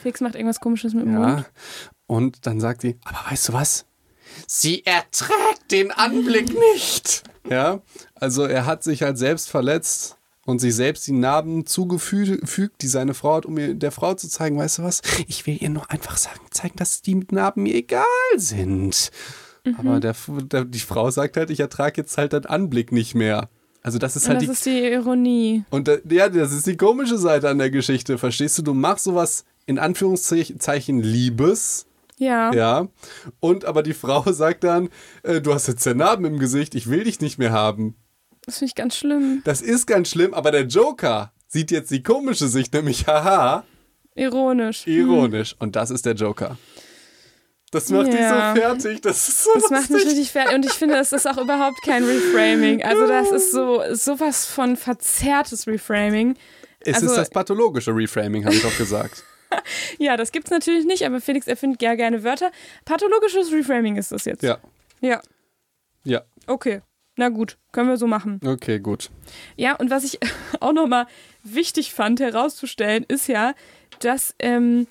Fix macht irgendwas komisches mit dem Ja. Mund. Und dann sagt sie, aber weißt du was? Sie erträgt den Anblick nicht. Ja, also er hat sich halt selbst verletzt und sich selbst die Narben zugefügt, die seine Frau hat, um ihr der Frau zu zeigen, weißt du was? Ich will ihr nur einfach sagen, zeigen, dass die Narben mir egal sind. Aber der, der, die Frau sagt halt, ich ertrage jetzt halt den Anblick nicht mehr. Also das ist halt das die ist die Ironie. Und da, ja, das ist die komische Seite an der Geschichte. Verstehst du? Du machst sowas in Anführungszeichen Liebes. Ja. Ja. Und aber die Frau sagt dann, äh, du hast jetzt den Narben im Gesicht, ich will dich nicht mehr haben. Das finde ich ganz schlimm. Das ist ganz schlimm, aber der Joker sieht jetzt die komische Sicht, nämlich haha, Ironisch. ironisch. Und das ist der Joker. Das macht Hm. Ja. dich so fertig. Das ist so Das macht mich richtig fertig. Und ich finde, das ist auch überhaupt kein Reframing. Also, das ist so sowas von verzerrtes Reframing. Es also- ist das pathologische Reframing, habe ich doch gesagt. Ja, das gibt's natürlich nicht, aber Felix erfindet ja gerne Wörter. Pathologisches Reframing ist das jetzt. Ja. Ja, Ja. okay. Na gut, können wir so machen. Okay, gut. Ja, und was ich auch nochmal wichtig fand herauszustellen, ist ja, dass ähm,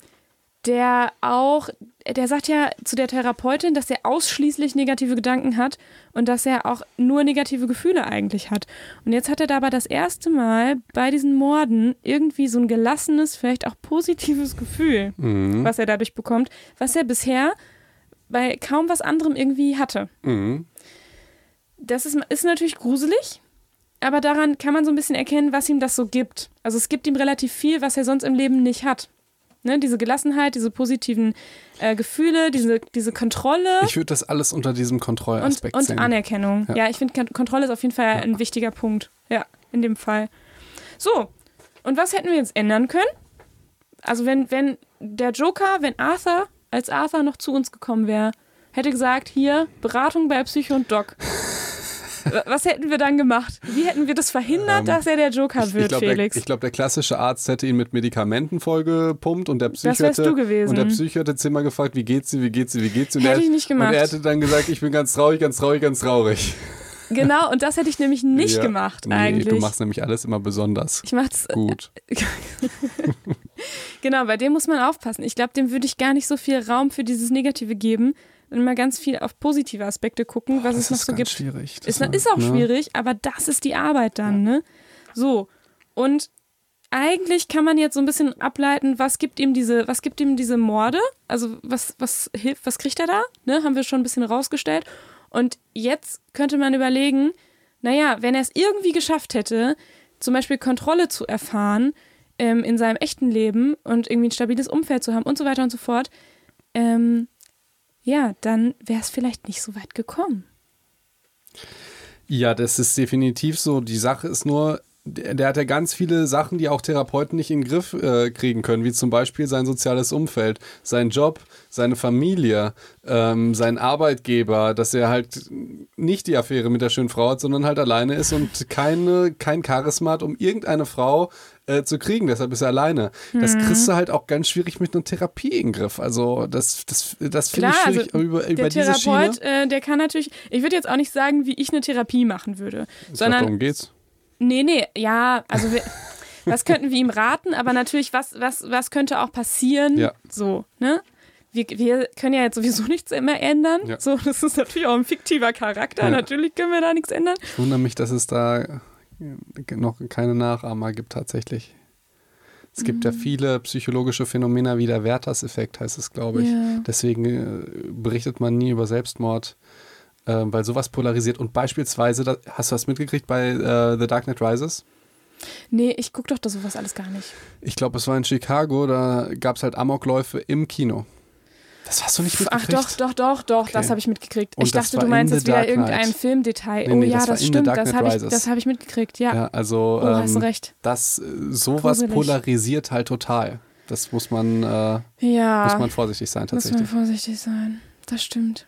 der auch, der sagt ja zu der Therapeutin, dass er ausschließlich negative Gedanken hat und dass er auch nur negative Gefühle eigentlich hat. Und jetzt hat er dabei das erste Mal bei diesen Morden irgendwie so ein gelassenes, vielleicht auch positives Gefühl, Mhm. was er dadurch bekommt, was er bisher bei kaum was anderem irgendwie hatte. Mhm. Das ist, ist natürlich gruselig, aber daran kann man so ein bisschen erkennen, was ihm das so gibt. Also es gibt ihm relativ viel, was er sonst im Leben nicht hat. Ne, diese Gelassenheit, diese positiven äh, Gefühle, diese, diese Kontrolle Ich würde das alles unter diesem und, Kontrollaspekt und sehen. Anerkennung. Ja. Ja, ich finde, Kon- Kontrolle ist auf jeden Fall ein wichtiger Punkt. Ja, in dem Fall. So, und was hätten wir jetzt ändern können? Also wenn, wenn der Joker, wenn Arthur als Arthur noch zu uns gekommen wäre, hätte gesagt, hier, Beratung bei Psycho und Doc. Wa- Was hätten wir dann gemacht? Wie hätten wir das verhindert, Ähm, dass er der Joker Ich, wird, ich glaube, der, Felix? ich glaub, der klassische Arzt hätte ihn mit Medikamenten vollgepumpt und der gewesen. und der Psycho hätte Zimmer gefragt, wie geht's sie, wie geht's sie, wie geht's sie? Und Hätte er, ich nicht gemacht. Und er hätte dann gesagt, ich bin ganz traurig, ganz traurig, ganz traurig. genau, und das hätte ich nämlich nicht Ja. gemacht nee, eigentlich. Du machst nämlich alles immer besonders ich mach's gut. Genau, bei dem muss man aufpassen. Ich glaube, dem würde ich gar nicht so viel Raum für dieses Negative geben mal ganz viel auf positive Aspekte gucken, was das es noch so gibt. schwierig. Das Ist, war- ist auch ne? schwierig, aber das ist die Arbeit dann, ne? So. Und eigentlich kann man jetzt so ein bisschen ableiten, was gibt ihm diese, was gibt ihm diese Morde? Also was, was hilft, was kriegt er da? Ne? Haben wir schon ein bisschen rausgestellt. Und jetzt könnte man überlegen, naja, wenn er es irgendwie geschafft hätte, zum Beispiel Kontrolle zu erfahren ähm, in seinem echten Leben und irgendwie ein stabiles Umfeld zu haben und so weiter und so fort, ähm, ja, dann wäre es vielleicht nicht so weit gekommen. Ja, das ist definitiv so. Die Sache ist nur, der, der hat ja ganz viele Sachen, die auch Therapeuten nicht in den Griff äh, kriegen können, wie zum Beispiel sein soziales Umfeld, sein Job, seine Familie, ähm, sein Arbeitgeber, dass er halt nicht die Affäre mit der schönen Frau hat, sondern halt alleine ist und keine, kein Charisma hat, um irgendeine Frau äh, zu kriegen. Deshalb ist er alleine. Das kriegst du halt auch ganz schwierig mit einer Therapie in den Griff. Also das, das, das finde ich Klar, also schwierig über, über der diese Therapeut, Schiene. äh, der kann natürlich, ich würde jetzt auch nicht sagen, wie ich eine Therapie machen würde, glaub, sondern, darum geht's. Nee, nee, ja, also wir, was könnten wir ihm raten, aber natürlich, was, was, was könnte auch passieren, Ja. so, ne? Wir, wir können ja jetzt sowieso nichts mehr ändern. Ja. So, das ist natürlich auch ein fiktiver Charakter. Ja. Natürlich können wir da nichts ändern. Ich wundere mich, dass es da noch keine Nachahmer gibt tatsächlich. Es gibt ja Mhm. viele psychologische Phänomene wie der Werthers-Effekt, heißt es, glaube ich. Ja. Deswegen äh, berichtet man nie über Selbstmord, äh, weil sowas polarisiert. Und beispielsweise, da, hast du was mitgekriegt bei äh, The Dark Knight Rises? Nee, ich gucke doch das sowas alles gar nicht. Ich glaube, es war in Chicago, da gab es halt Amokläufe im Kino. Das hast du nicht Ach mitgekriegt? doch, doch, doch, doch, Okay. das habe ich mitgekriegt. Und ich das dachte, du meinst in jetzt wieder irgendein. Filmdetail. Nee, oh nee, ja, das das stimmt, das habe ich, das hab ich mitgekriegt, ja. Ja, also Oh, hast du ähm, recht. das äh, sowas Gruselig. polarisiert halt total. Das muss man, äh, Ja, muss man vorsichtig sein muss man tatsächlich. vorsichtig sein. Das stimmt.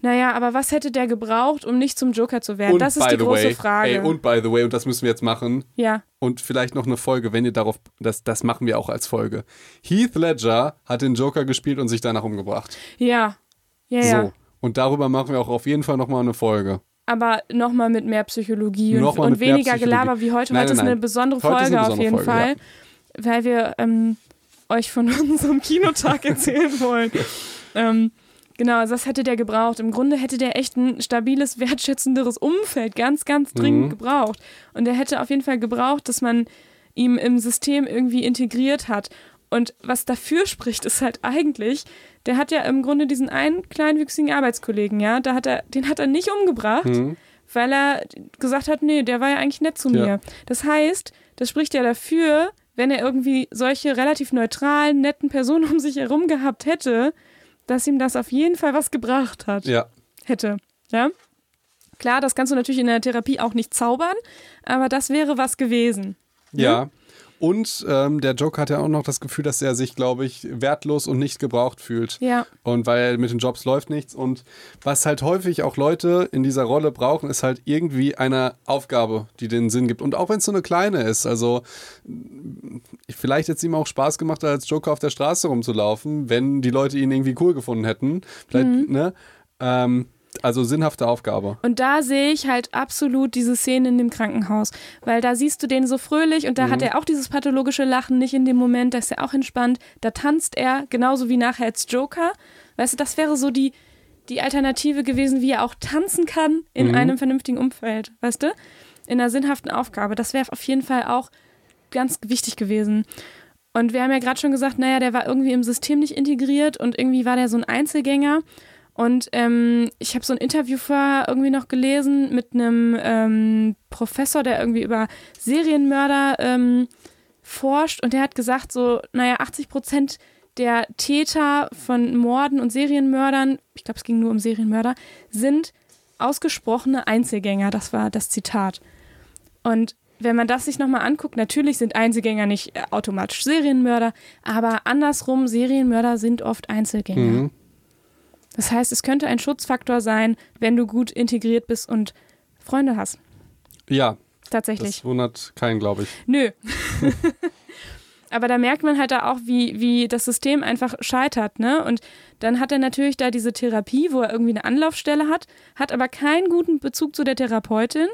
Naja, aber was hätte der gebraucht, um nicht zum Joker zu werden? Und das ist die große way, Frage. Ey, und by the way, und das müssen wir jetzt machen. ja, Und vielleicht noch eine Folge, wenn ihr darauf, das, das machen wir auch als Folge. Heath Ledger hat den Joker gespielt und sich danach umgebracht. ja, ja, ja. So. Und darüber machen wir auch auf jeden Fall nochmal eine Folge. Aber nochmal mit mehr Psychologie und, und weniger. Gelaber wie heute. Nein, heute ist nein, eine nein. besondere Heute ist Folge eine auf besondere jeden Folge, Fall, weil wir ähm, euch von unserem Kinotag erzählen wollen. ähm, genau, also das hätte der gebraucht. Im Grunde hätte der echt ein stabiles, wertschätzenderes Umfeld ganz, ganz dringend Mhm. gebraucht. Und der hätte auf jeden Fall gebraucht, dass man ihm im System irgendwie integriert hat. Und was dafür spricht, ist halt eigentlich, der hat ja im Grunde diesen einen kleinwüchsigen Arbeitskollegen, ja, da hat er, den hat er nicht umgebracht, Mhm. weil er gesagt hat, nee, der war ja eigentlich nett zu Ja. mir. Das heißt, das spricht ja dafür, wenn er irgendwie solche relativ neutralen, netten Personen um sich herum gehabt hätte, dass ihm das auf jeden Fall was gebracht hat Ja. hätte. Ja? Klar, das kannst du natürlich in der Therapie auch nicht zaubern, aber das wäre was gewesen. Ja. Und ähm, der Joker hat ja auch noch das Gefühl, dass er sich, glaube ich, wertlos und nicht gebraucht fühlt. Ja. Und weil mit den Jobs läuft nichts. Und was halt häufig auch Leute in dieser Rolle brauchen, ist halt irgendwie eine Aufgabe, die den Sinn gibt. Und auch wenn es so eine kleine ist. Also vielleicht hätte es ihm auch Spaß gemacht, als Joker auf der Straße rumzulaufen, wenn die Leute ihn irgendwie cool gefunden hätten. Vielleicht, Mhm. ne? Ähm, also sinnhafte Aufgabe. Und da sehe ich halt absolut diese Szene in dem Krankenhaus, weil da siehst du den so fröhlich und da Mhm. hat er auch dieses pathologische Lachen nicht in dem Moment, da ist er auch entspannt, da tanzt er genauso wie nachher als Joker. Weißt du, das wäre so die, die Alternative gewesen, wie er auch tanzen kann in Mhm. einem vernünftigen Umfeld, weißt du? In einer sinnhaften Aufgabe. Das wäre auf jeden Fall auch ganz wichtig gewesen. Und wir haben ja gerade schon gesagt, naja, der war irgendwie im System nicht integriert und irgendwie war der so ein Einzelgänger. Und ähm, ich habe so ein Interview vorher irgendwie noch gelesen mit einem ähm, Professor, der irgendwie über Serienmörder ähm, forscht. Und der hat gesagt, so, naja, 80 Prozent der Täter von Morden und Serienmördern, ich glaube, es ging nur um Serienmörder, sind ausgesprochene Einzelgänger. Das war das Zitat. Und wenn man das sich nochmal anguckt, natürlich sind Einzelgänger nicht äh, automatisch Serienmörder, aber andersrum, Serienmörder sind oft Einzelgänger. Mhm. Das heißt, es könnte ein Schutzfaktor sein, wenn du gut integriert bist und Freunde hast. Ja, Tatsächlich. das wundert keinen, glaube ich. Nö. Aber da merkt man halt da auch, wie, wie das System einfach scheitert, ne? Und dann hat er natürlich da diese Therapie, wo er irgendwie eine Anlaufstelle hat, hat aber keinen guten Bezug zu der Therapeutin.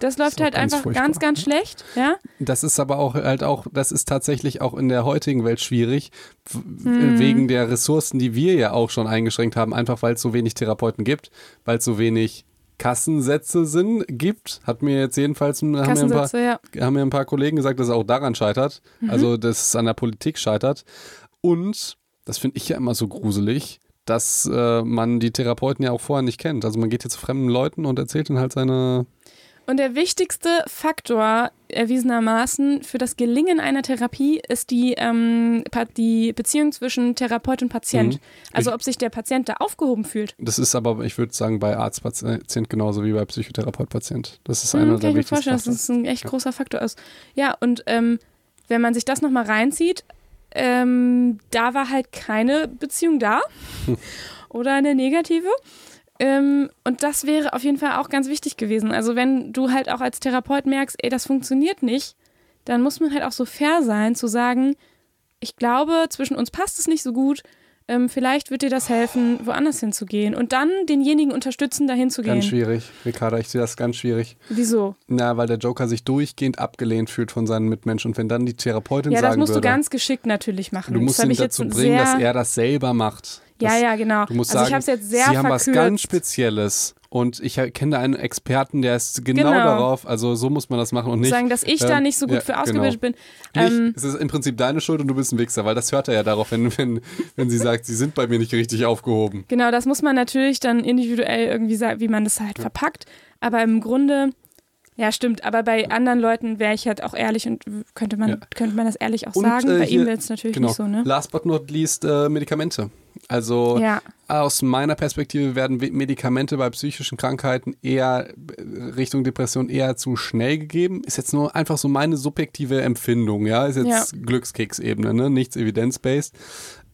Das läuft auch halt ganz einfach furchtbar, ganz, ganz ne? schlecht, ja? Das ist aber auch halt auch, das ist tatsächlich auch in der heutigen Welt schwierig, Hm. wegen der Ressourcen, die wir ja auch schon eingeschränkt haben, einfach weil es so wenig Therapeuten gibt, weil es so wenig Kassensätze sind, gibt, hat mir jetzt jedenfalls haben mir, ein paar, ja. haben mir ein paar Kollegen gesagt, dass es auch daran scheitert, Mhm. also dass es an der Politik scheitert. Und, das finde ich ja immer so gruselig, dass äh, man die Therapeuten ja auch vorher nicht kennt. Also man geht jetzt zu fremden Leuten und erzählt ihnen halt seine Und der wichtigste Faktor erwiesenermaßen für das Gelingen einer Therapie ist die, ähm, die Beziehung zwischen Therapeut und Patient. Mhm. Also ob sich der Patient da aufgehoben fühlt. Das ist aber, ich würde sagen, bei Arzt-Patient genauso wie bei Psychotherapeut-Patient. Das ist Hm, einer kann der ich mir wichtigsten vorstellen, dass Faktoren. das ein echt großer Faktor ist. Ja, und ähm, wenn man sich das nochmal reinzieht, ähm, da war halt keine Beziehung da oder eine negative. Ähm, und das wäre auf jeden Fall auch ganz wichtig gewesen. Also wenn du halt auch als Therapeut merkst, ey, das funktioniert nicht, dann muss man halt auch so fair sein zu sagen, ich glaube, zwischen uns passt es nicht so gut. Ähm, vielleicht wird dir das helfen, woanders hinzugehen. Und dann denjenigen unterstützen, dahin zu Ganz gehen. schwierig, Ricarda, ich sehe das ganz schwierig. Wieso? Na, weil der Joker sich durchgehend abgelehnt fühlt von seinen Mitmenschen. Und wenn dann die Therapeutin Ja, das sagen musst würde, du ganz geschickt natürlich machen. du musst das ihn dazu bringen, dass er das selber macht. Ja, Das- ja, genau. Du musst also ich sagen, habe es jetzt sehr Sie haben was verkürzt. ganz Spezielles. Und ich kenne da einen Experten, der ist genau, Genau. darauf. Also so muss man das machen und nicht. sagen, dass ich da ähm, nicht so gut ja, für ausgebildet genau. bin. Nicht, Ähm, es ist im Prinzip deine Schuld und du bist ein Wichser, weil das hört er ja darauf, wenn, wenn, wenn sie sagt, sie sind bei mir nicht richtig aufgehoben. genau, das muss man natürlich dann individuell irgendwie sagen, wie man das halt verpackt. Aber im Grunde, ja, stimmt. Aber bei anderen Leuten wäre ich halt auch ehrlich und könnte man, Ja. könnte man das ehrlich auch Und, sagen. äh, bei ihm jetzt natürlich Genau. nicht so, ne? Last but not least äh, Medikamente. Also Ja. aus meiner Perspektive werden Medikamente bei psychischen Krankheiten eher äh, Richtung Depression eher zu schnell gegeben. Ist jetzt nur einfach so meine subjektive Empfindung, ja. Ist jetzt Glückskeksebene, ne? Nichts evidence-based.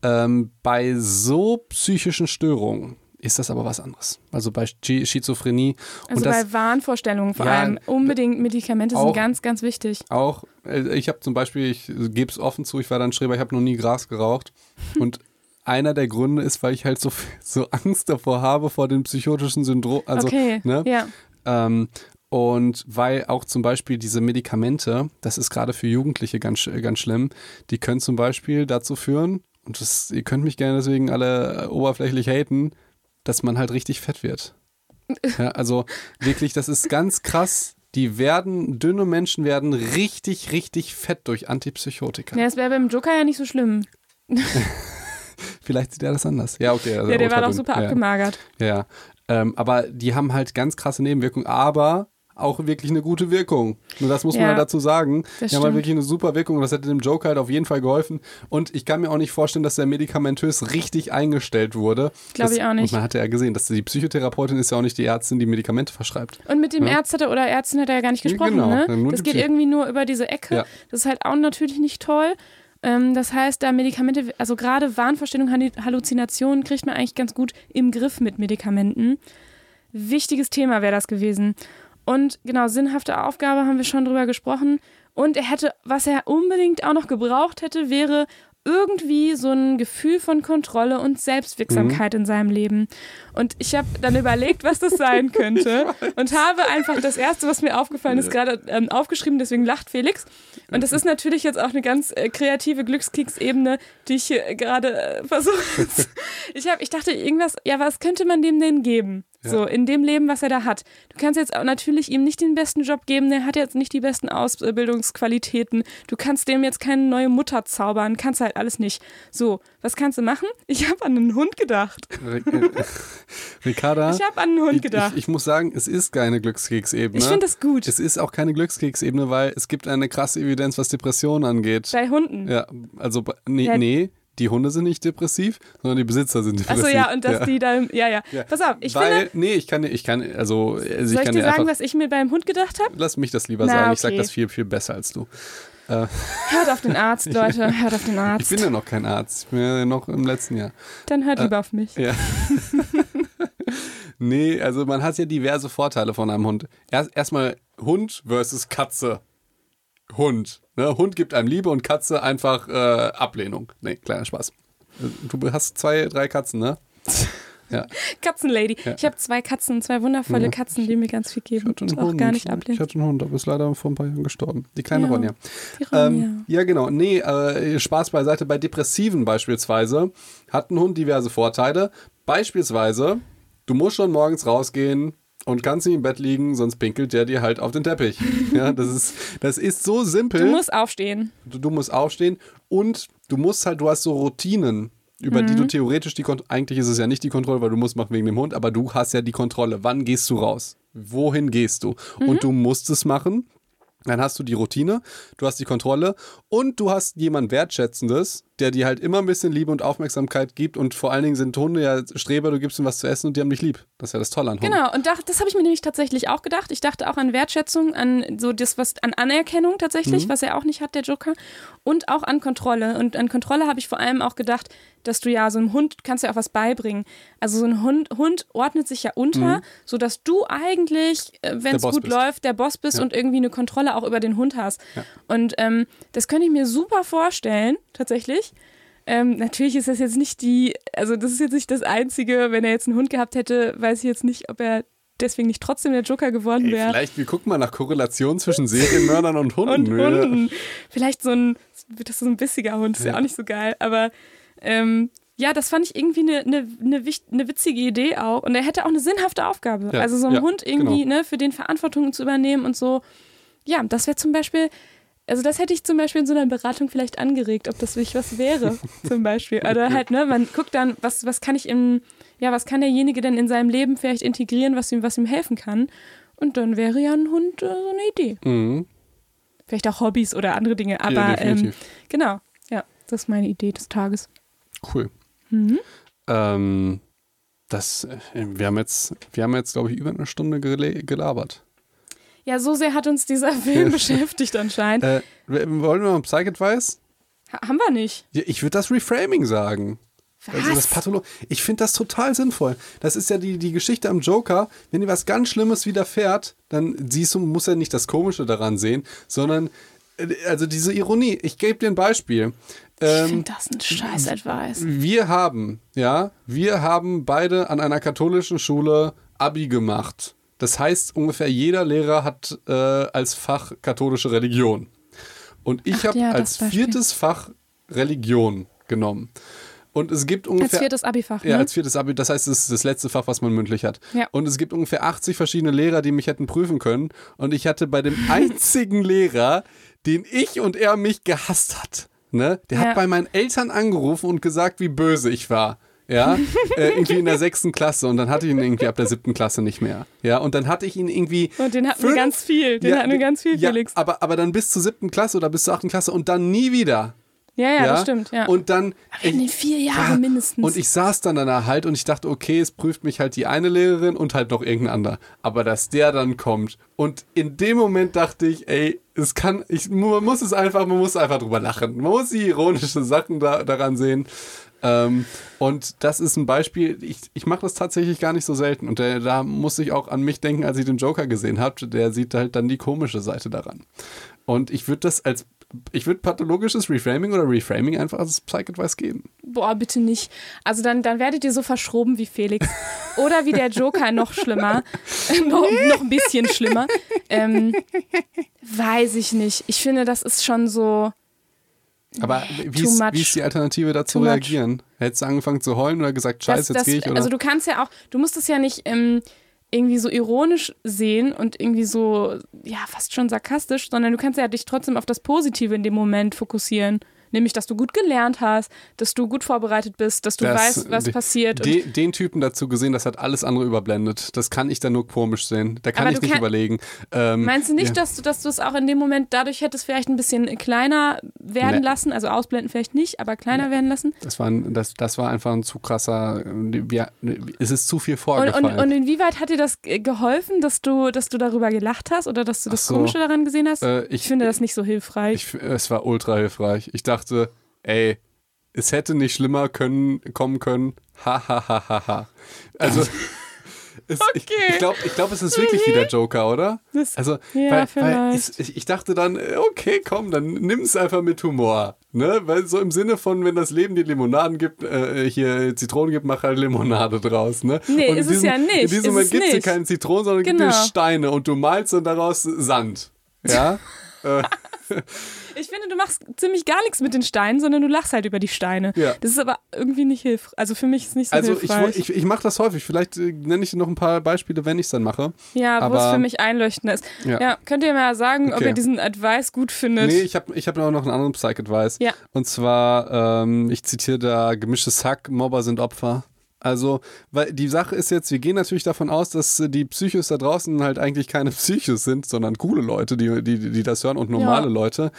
Ähm, bei so psychischen Störungen ist das aber was anderes. Also bei Schi- Schizophrenie Also und das bei Wahnvorstellungen vor Ja, allem unbedingt Medikamente auch- sind ganz, ganz wichtig. auch, äh, ich habe zum Beispiel, ich gebe es offen zu, ich war dann Streber, ich habe noch nie Gras geraucht. Und einer der Gründe ist, weil ich halt so, so Angst davor habe, vor dem psychotischen Syndrom. Also, okay, ne? ja. Ähm, und weil auch zum Beispiel diese Medikamente, das ist gerade für Jugendliche ganz, sch- ganz schlimm, die können zum Beispiel dazu führen, und das, ihr könnt mich gerne deswegen alle äh, oberflächlich haten, dass man halt richtig fett wird. Ja, also wirklich, das ist ganz krass. Die werden, dünne Menschen werden richtig, richtig fett durch Antipsychotika. Ja, das wäre beim Joker ja nicht so schlimm. Vielleicht sieht er das anders. Ja, okay. also Ja, der war doch super ja. abgemagert. Ja, ähm, aber die haben halt ganz krasse Nebenwirkungen, aber auch wirklich eine gute Wirkung. Nur das muss man Ja, ja dazu sagen. das Die haben halt stimmt. wirklich eine super Wirkung und das hätte dem Joker halt auf jeden Fall geholfen. Und ich kann mir auch nicht vorstellen, dass der medikamentös richtig eingestellt wurde. Glaub Das- ich auch nicht. Und man hat ja gesehen, dass die Psychotherapeutin ist ja auch nicht die Ärztin, die Medikamente verschreibt. Und mit dem Ja. Arzt hat er, oder Ärztin hat er ja gar nicht gesprochen, Genau, ne? Das geht irgendwie nur über diese Ecke. Ja. Das ist halt auch natürlich nicht toll. Ähm, das heißt, da Medikamente, also gerade Wahnvorstellungen, Hallu- Halluzinationen kriegt man eigentlich ganz gut im Griff mit Medikamenten. Wichtiges Thema wäre das gewesen. Und genau, sinnhafte Aufgabe haben wir schon drüber gesprochen. Und er hätte, was er unbedingt auch noch gebraucht hätte, wäre irgendwie so ein Gefühl von Kontrolle und Selbstwirksamkeit in seinem Leben. Und ich habe dann überlegt, was das sein könnte und habe einfach das Erste, was mir aufgefallen ist, gerade ähm, aufgeschrieben, deswegen lacht Felix. Und das ist natürlich jetzt auch eine ganz äh, kreative Glückskeks-Ebene, die ich hier äh, gerade äh, versuche. ich, hab, ich dachte, irgendwas, ja, was könnte man dem denn geben? So, in dem Leben, was er da hat. Du kannst jetzt auch natürlich ihm nicht den besten Job geben, der hat jetzt nicht die besten Ausbildungsqualitäten. Du kannst dem jetzt keine neue Mutter zaubern, kannst halt alles nicht. So, was kannst du machen? Ich habe an einen Hund gedacht. Ricarda, Ich habe an einen Hund ich, gedacht. ich, ich muss sagen, es ist keine Glückskeksebene. Ich finde das gut. Es ist auch keine Glückskeksebene, weil es gibt eine krasse Evidenz, was Depressionen angeht. Bei Hunden. Ja, also nee, Ja. nee, die Hunde sind nicht depressiv, sondern die Besitzer sind depressiv. Achso, ja, und dass die da, ja, ja, Ja. Pass auf, ich Weil, finde, nee, ich kann, ich kann, also, also ich soll ich kann dir dir sagen, einfach, was ich mir beim Hund gedacht habe? lass mich das lieber Na, sagen, ich sag okay. das viel, viel besser als du. Hört auf den Arzt, Leute, hört auf den Ich Arzt. bin ja noch kein Arzt, ich bin ja noch im letzten Jahr. Dann hört lieber auf mich. Ja. nee, also man hat ja diverse Vorteile von einem Hund. Erst erstmal Hund versus Katze. Hund. Ne? Hund gibt einem Liebe und Katze einfach äh, Ablehnung. Nee, kleiner Spaß. Du hast zwei, drei Katzen, ne? Ja. Katzenlady. Ja. Ich habe zwei Katzen, zwei wundervolle Ja. Katzen, die mir ganz viel Ich geben hatte einen und auch Hund. gar nicht Ich hatte einen Hund, aber ist leider vor ein paar Jahren gestorben. Die kleine Ja. Ronja. Die Ronja. Ähm, ja, genau. Nee, äh, Spaß beiseite. Bei Depressiven beispielsweise hat ein Hund diverse Vorteile. Beispielsweise, du musst schon morgens rausgehen und kannst nicht im Bett liegen, sonst pinkelt der dir halt auf den Teppich. ja, das ist, das ist so simpel. Du musst aufstehen. du, du musst aufstehen und du musst halt, du hast so Routinen, über die Mhm. du theoretisch die Kontrolle, eigentlich ist es ja nicht die Kontrolle, weil du musst machen wegen dem Hund, aber du hast ja die Kontrolle. Wann gehst du raus? Wohin gehst du? Mhm. Und du musst es machen. Dann hast du die Routine, du hast die Kontrolle und du hast jemand Wertschätzendes, der dir halt immer ein bisschen Liebe und Aufmerksamkeit gibt und vor allen Dingen sind Hunde ja Streber, du gibst ihnen was zu essen und die haben dich lieb. Das ist ja das Tolle an Hunden. Genau, und das, das habe ich mir nämlich tatsächlich auch gedacht. Ich dachte auch an Wertschätzung, an so das, was an Anerkennung Mhm. tatsächlich, was er auch nicht hat, der Joker. Und auch an Kontrolle. Und an Kontrolle habe ich vor allem auch gedacht, dass du ja so einem Hund kannst ja auch was beibringen. Also so ein Hund, Hund ordnet sich ja unter, sodass du eigentlich, wenn Mhm. Der es gut bist. läuft, der Boss bist Ja. und irgendwie eine Kontrolle auch über den Hund hast. Und ähm, das könnte ich mir super vorstellen, tatsächlich. Ähm, natürlich ist das jetzt nicht die, also das ist jetzt nicht das Einzige, wenn er jetzt einen Hund gehabt hätte, weiß ich jetzt nicht, ob er deswegen nicht trotzdem der Joker geworden wäre. vielleicht, wir gucken mal nach Korrelation zwischen Serienmördern und Hunden. Und Hunden. Vielleicht so ein, das ist so ein bissiger Hund, ist ja, Ja. auch nicht so geil, aber ähm, ja, das fand ich irgendwie eine, eine, eine, eine witzige Idee auch. Und er hätte auch eine sinnhafte Aufgabe. Ja, also so einen ja, Hund irgendwie, genau. ne, für den Verantwortung zu übernehmen und so. Ja, das wäre zum Beispiel, also das hätte ich zum Beispiel in so einer Beratung vielleicht angeregt, ob das wirklich was wäre, zum Beispiel. Oder halt, ne, man guckt dann, was, was kann ich im, ja, was kann derjenige denn in seinem Leben vielleicht integrieren, was ihm, was ihm helfen kann. Und dann wäre ja ein Hund äh, so eine Idee. Mhm. Vielleicht auch Hobbys oder andere Dinge, aber ja, ähm, genau, ja, das ist meine Idee des Tages. cool. Mhm. Ähm, das, äh, wir haben jetzt, wir haben jetzt, glaube ich, über eine Stunde gelabert. Ja, so sehr hat uns dieser Film beschäftigt anscheinend. Äh, wollen wir mal Psych-Advice? Ha haben wir nicht. Ja, ich würde das Reframing sagen. Was? Also das Patholo ich finde das total sinnvoll. Das ist ja die, die Geschichte am Joker. Wenn dir was ganz Schlimmes widerfährt, dann siehst du, muss er nicht das Komische daran sehen, sondern äh, also diese Ironie. Ich gebe dir ein Beispiel. Ich ähm, finde das ein scheiß Advice. Wir haben, ja, wir haben beide an einer katholischen Schule Abi gemacht. Das heißt, ungefähr jeder Lehrer hat äh, als Fach katholische Religion. Und ich habe ja, als viertes Fach Religion genommen. Und es gibt ungefähr. Als viertes Abi-Fach. Ne? Ja, als viertes Abi. Das heißt, es ist das letzte Fach, was man mündlich hat. Ja. Und es gibt ungefähr 80 verschiedene Lehrer, die mich hätten prüfen können. Und ich hatte bei dem einzigen Lehrer, den ich und er mich gehasst hat, ne? Der ja. hat bei meinen Eltern angerufen und gesagt, wie böse ich war. Ja, äh, irgendwie in der sechsten Klasse und dann hatte ich ihn irgendwie ab der siebten Klasse nicht mehr. Ja, und dann hatte ich ihn irgendwie. Und den hatten fünf, wir ganz viel, den ja, hatten wir ganz viel, Felix. Ja, aber, aber dann bis zur siebten Klasse oder bis zur achten Klasse und dann nie wieder. Ja, ja, ja, das stimmt. Ja. Und dann. Wir hatten vier Jahre ja, mindestens. Und ich saß dann da halt und ich dachte, okay, es prüft mich halt die eine Lehrerin und halt noch irgendein anderer. Aber dass der dann kommt. Und in dem Moment dachte ich, ey, es kann, ich, man muss es einfach, man muss einfach drüber lachen. Man muss die ironischen Sachen da, daran sehen. Ähm, und das ist ein Beispiel, ich, ich mache das tatsächlich gar nicht so selten. Und der, da muss ich auch an mich denken, als ich den Joker gesehen habe. Der sieht halt dann die komische Seite daran. Und ich würde das als ich würde pathologisches Reframing oder Reframing einfach als Psych-Advice geben. Boah, bitte nicht. Also dann, dann werdet ihr so verschroben wie Felix. Oder wie der Joker, noch schlimmer. noch, noch ein bisschen schlimmer. Ähm, weiß ich nicht. Ich finde, das ist schon so. Aber wie ist, wie ist, die Alternative dazu reagieren? Hättest du angefangen zu heulen oder gesagt, scheiße, jetzt gehe ich? Oder? Also du kannst ja auch, du musst es ja nicht ähm, irgendwie so ironisch sehen und irgendwie so, ja, fast schon sarkastisch, sondern du kannst ja dich trotzdem auf das Positive in dem Moment fokussieren. Nämlich, dass du gut gelernt hast, dass du gut vorbereitet bist, dass du das, weißt, was de, passiert. De, den Typen dazu gesehen, das hat alles andere überblendet. Das kann ich dann nur komisch sehen. Da kann Aber ich nicht kann, überlegen. Ähm, meinst du nicht, ja. dass du dass du es auch in dem Moment dadurch hättest vielleicht ein bisschen kleiner werden nee. lassen? Also ausblenden vielleicht nicht, aber kleiner nee. werden lassen? Das war, ein, das, das war einfach ein zu krasser. Ja, es ist zu viel vorgefallen. Und, und, und, inwieweit hat dir das geholfen, dass du, dass du darüber gelacht hast oder dass du das so, Komische daran gesehen hast? Äh, ich, ich, finde das nicht so hilfreich. Ich, es war ultra hilfreich. Ich dachte, dachte, ey, es hätte nicht schlimmer können, kommen können. Ha, ha, ha, ha, ha. Also, es, okay. ich, ich glaube, ich glaub, es ist wirklich mhm. wie der Joker, oder? Das, also, ja, weil, weil ich, ich, dachte dann, okay, komm, dann nimm es einfach mit Humor. Ne? Weil so im Sinne von, wenn das Leben dir Limonaden gibt, äh, hier Zitronen gibt, mach halt Limonade draus. Ne? Nee, und ist diesem, es ja nicht. In diesem Moment gibt es dir keine Zitronen, sondern genau. gibt dir Steine und du malst dann daraus Sand. Ja? äh, ich finde, du machst ziemlich gar nichts mit den Steinen, sondern du lachst halt über die Steine. Ja. Das ist aber irgendwie nicht hilfreich. Also für mich ist es nicht so also hilfreich. Also ich, ich, ich mache das häufig. Vielleicht äh, nenne ich dir noch ein paar Beispiele, wenn ich es dann mache. Ja, wo es für mich einleuchtend ist. Ja. ja. könnt ihr mal sagen, okay. ob ihr diesen Advice gut findet? Nee, ich habe ich hab auch noch einen anderen Psych-Advice. Ja. Und zwar, ähm, ich zitiere da gemischtes Hack, Mobber sind Opfer. Also, weil die Sache ist jetzt, wir gehen natürlich davon aus, dass die Psychos da draußen halt eigentlich keine Psychos sind, sondern coole Leute, die, die, die das hören und normale ja. Leute.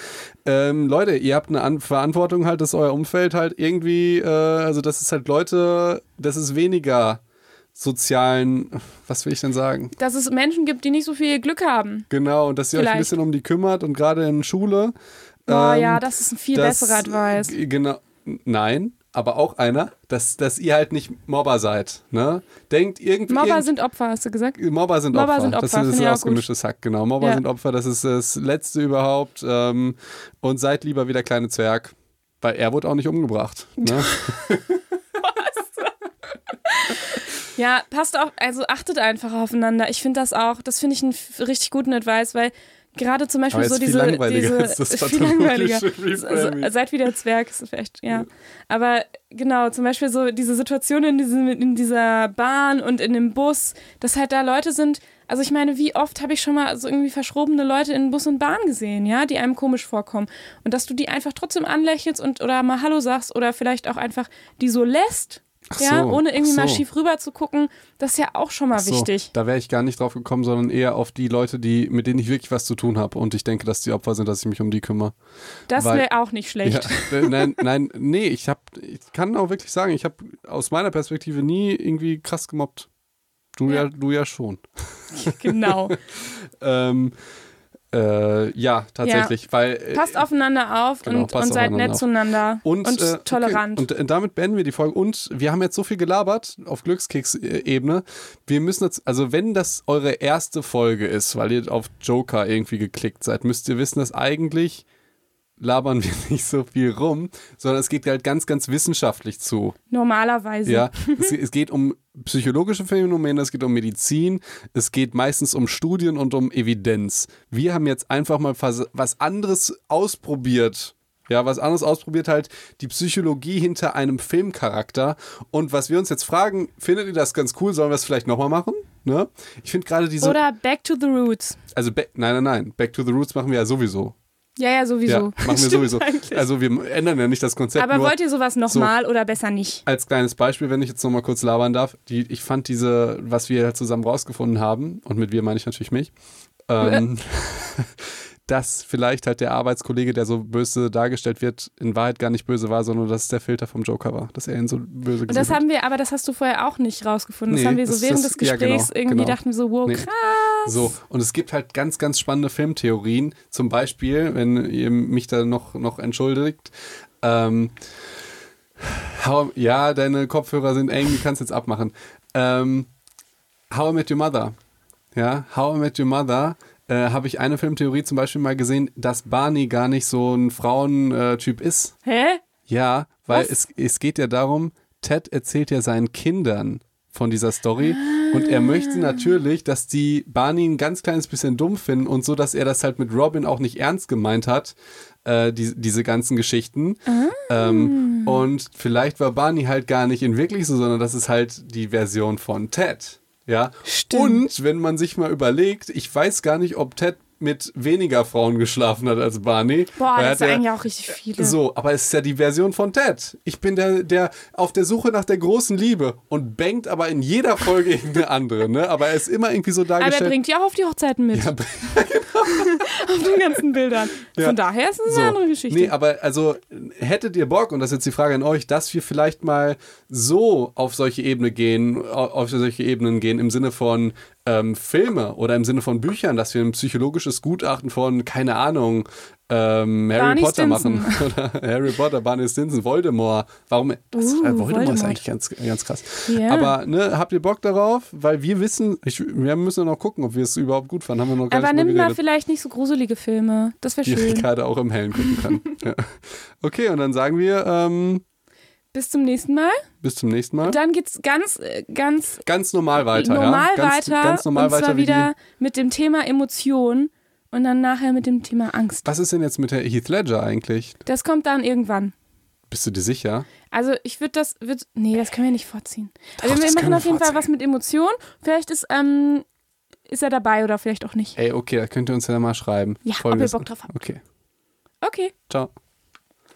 Ähm, Leute, ihr habt eine An Verantwortung halt, dass euer Umfeld halt irgendwie, äh, also das ist halt Leute, das ist weniger sozialen, was will ich denn sagen? Dass es Menschen gibt, die nicht so viel Glück haben. Genau, und dass ihr Vielleicht. euch ein bisschen um die kümmert und gerade in Schule. Oh ähm, ja, das ist ein viel besserer Advice. Genau, nein, aber auch einer, dass, dass ihr halt nicht Mobber seid. Ne? Denkt irgendwie. Mobber irgend sind Opfer, hast du gesagt? Mobber sind Mobber Opfer. Sind Opfer. Das ist ein ausgemischtes Hack, genau. Mobber ja. sind Opfer, das ist das Letzte überhaupt. Ähm, und seid lieber wie der kleine Zwerg, weil er wurde auch nicht umgebracht. Ne? Ja, passt auch, also achtet einfach aufeinander. Ich finde das auch, das finde ich einen richtig guten Advice, weil gerade zum Beispiel so diese, diese ist das viel langweiliger. Also, seid wie der Zwerg, ist vielleicht, ja. Aber genau, zum Beispiel so diese Situation in, diesem, in dieser Bahn und in dem Bus, dass halt da Leute sind, also ich meine, wie oft habe ich schon mal so irgendwie verschrobene Leute in Bus und Bahn gesehen, ja, die einem komisch vorkommen. Und dass du die einfach trotzdem anlächelst und oder mal Hallo sagst oder vielleicht auch einfach die so lässt, Ach ja, so, ohne irgendwie ach mal so. schief rüber zu gucken, das ist ja auch schon mal So, wichtig. Da wäre ich gar nicht drauf gekommen, sondern eher auf die Leute, die, mit denen ich wirklich was zu tun habe. Und ich denke, dass die Opfer sind, dass ich mich um die kümmere. Das wäre auch nicht schlecht. Ja, äh, nein, nein, nee, ich hab, ich kann auch wirklich sagen, ich habe aus meiner Perspektive nie irgendwie krass gemobbt. Du ja, Ja. du ja schon. Genau. Ähm, äh, ja, tatsächlich, weil äh, Passt aufeinander auf genau, und, und seid nett zueinander und, und, äh, tolerant. Okay. Und äh, damit beenden wir die Folge. Und wir haben jetzt so viel gelabert auf Glückskeks-Ebene. Wir müssen jetzt, also wenn das eure erste Folge ist, weil ihr auf Joker irgendwie geklickt seid, müsst ihr wissen, dass eigentlich labern wir nicht so viel rum, sondern es geht halt ganz, ganz wissenschaftlich zu. Normalerweise. Ja, es, es geht um psychologische Phänomene, es geht um Medizin, es geht meistens um Studien und um Evidenz. Wir haben jetzt einfach mal was anderes ausprobiert. Ja, was anderes ausprobiert halt die Psychologie hinter einem Filmcharakter. Und was wir uns jetzt fragen, findet ihr das ganz cool? Sollen wir es vielleicht nochmal machen? Ne? Ich finde gerade diese. Oder Back to the Roots. also, nein, nein, nein. Back to the Roots machen wir ja sowieso. Ja, ja, sowieso. Ja, machen wir sowieso. eigentlich. Also, wir ändern ja nicht das Konzept. Aber wollt ihr sowas nochmal oder besser nicht? als kleines Beispiel, wenn ich jetzt nochmal kurz labern darf, die, ich fand diese, was wir zusammen rausgefunden haben, und mit wir meine ich natürlich mich, ähm, dass vielleicht halt der Arbeitskollege, der so böse dargestellt wird, in Wahrheit gar nicht böse war, sondern dass es der Filter vom Joker war, dass er ihn so böse Und das haben wir, aber das hast du vorher auch nicht rausgefunden. Das Nee, haben wir so das- während das- des ja, Gesprächs genau, irgendwie genau. dachten wir so, wow, Nee. krass. So, und es gibt halt ganz, ganz spannende Filmtheorien. Zum Beispiel, wenn ihr mich da noch, noch entschuldigt, ähm, how, ja, deine Kopfhörer sind eng, die kannst jetzt abmachen. Ähm, how I Met Your Mother. Ja, How I Met Your Mother äh, habe ich eine Filmtheorie zum Beispiel mal gesehen, dass Barney gar nicht so ein Frauentyp ist. Hä? Ja, weil Was? es, es geht ja darum, Ted erzählt ja seinen Kindern von dieser Story und er möchte natürlich, dass die Barney ein ganz kleines bisschen dumm finden und so, dass er das halt mit Robin auch nicht ernst gemeint hat, äh, die, diese ganzen Geschichten. Ähm, und vielleicht war Barney halt gar nicht in wirklich so, sondern das ist halt die Version von Ted. Ja. Stimmt. Und wenn man sich mal überlegt, ich weiß gar nicht, ob Ted mit weniger Frauen geschlafen hat als Barney. Boah, das hat sind ja- eigentlich auch richtig viele. so, aber es ist ja die Version von Ted. Ich bin der, der auf der Suche nach der großen Liebe und bangt aber in jeder Folge irgendeine andere, ne? Aber er ist immer irgendwie so aber er dargestellt. bringt ja auch auf die Hochzeiten mit. Ja, auf den ganzen Bildern. Ja. Von daher ist es so. eine andere Geschichte. Nee, aber also hättet ihr Bock, und das ist jetzt die Frage an euch, dass wir vielleicht mal so auf solche Ebene gehen, au- auf solche Ebenen gehen, im Sinne von ähm, Filme oder im Sinne von Büchern, dass wir ein psychologisches Gutachten von, keine Ahnung, ähm, Harry Barney Potter Stinson. machen. Oder Harry Potter, Barney Stinson, Voldemort. Warum? Das, Uh, äh, Voldemort, ist Voldemort. eigentlich ganz, ganz krass. Ja. Aber ne, habt ihr Bock darauf? Weil wir wissen, ich, wir müssen noch gucken, ob wir es überhaupt gut fanden. Haben wir noch gar aber nicht nimm mal geredet vielleicht nicht so gruselige Filme. Das wäre die schön. Ricarda auch im Hellen gucken kann. ja. Okay, und dann sagen wir ähm, Bis zum nächsten Mal. bis zum nächsten Mal. Dann geht's ganz, äh, ganz Ganz normal weiter, normal ja? Ganz, weiter. ganz normal und weiter zwar wie wieder mit dem Thema Emotion und dann nachher mit dem Thema Angst. Was ist denn jetzt mit der Heath Ledger eigentlich? Das kommt dann irgendwann. Bist du dir sicher? Also ich würde das, würd, nee, das können wir nicht vorziehen. Doch, also wir machen auf jeden Fall vorziehen. was mit Emotionen. Vielleicht ist, ähm, ist er dabei oder vielleicht auch nicht. Ey, okay, da könnt ihr uns ja mal schreiben. Ja, ob ihr Folgendes- Bock drauf habt. Okay, Okay. ciao.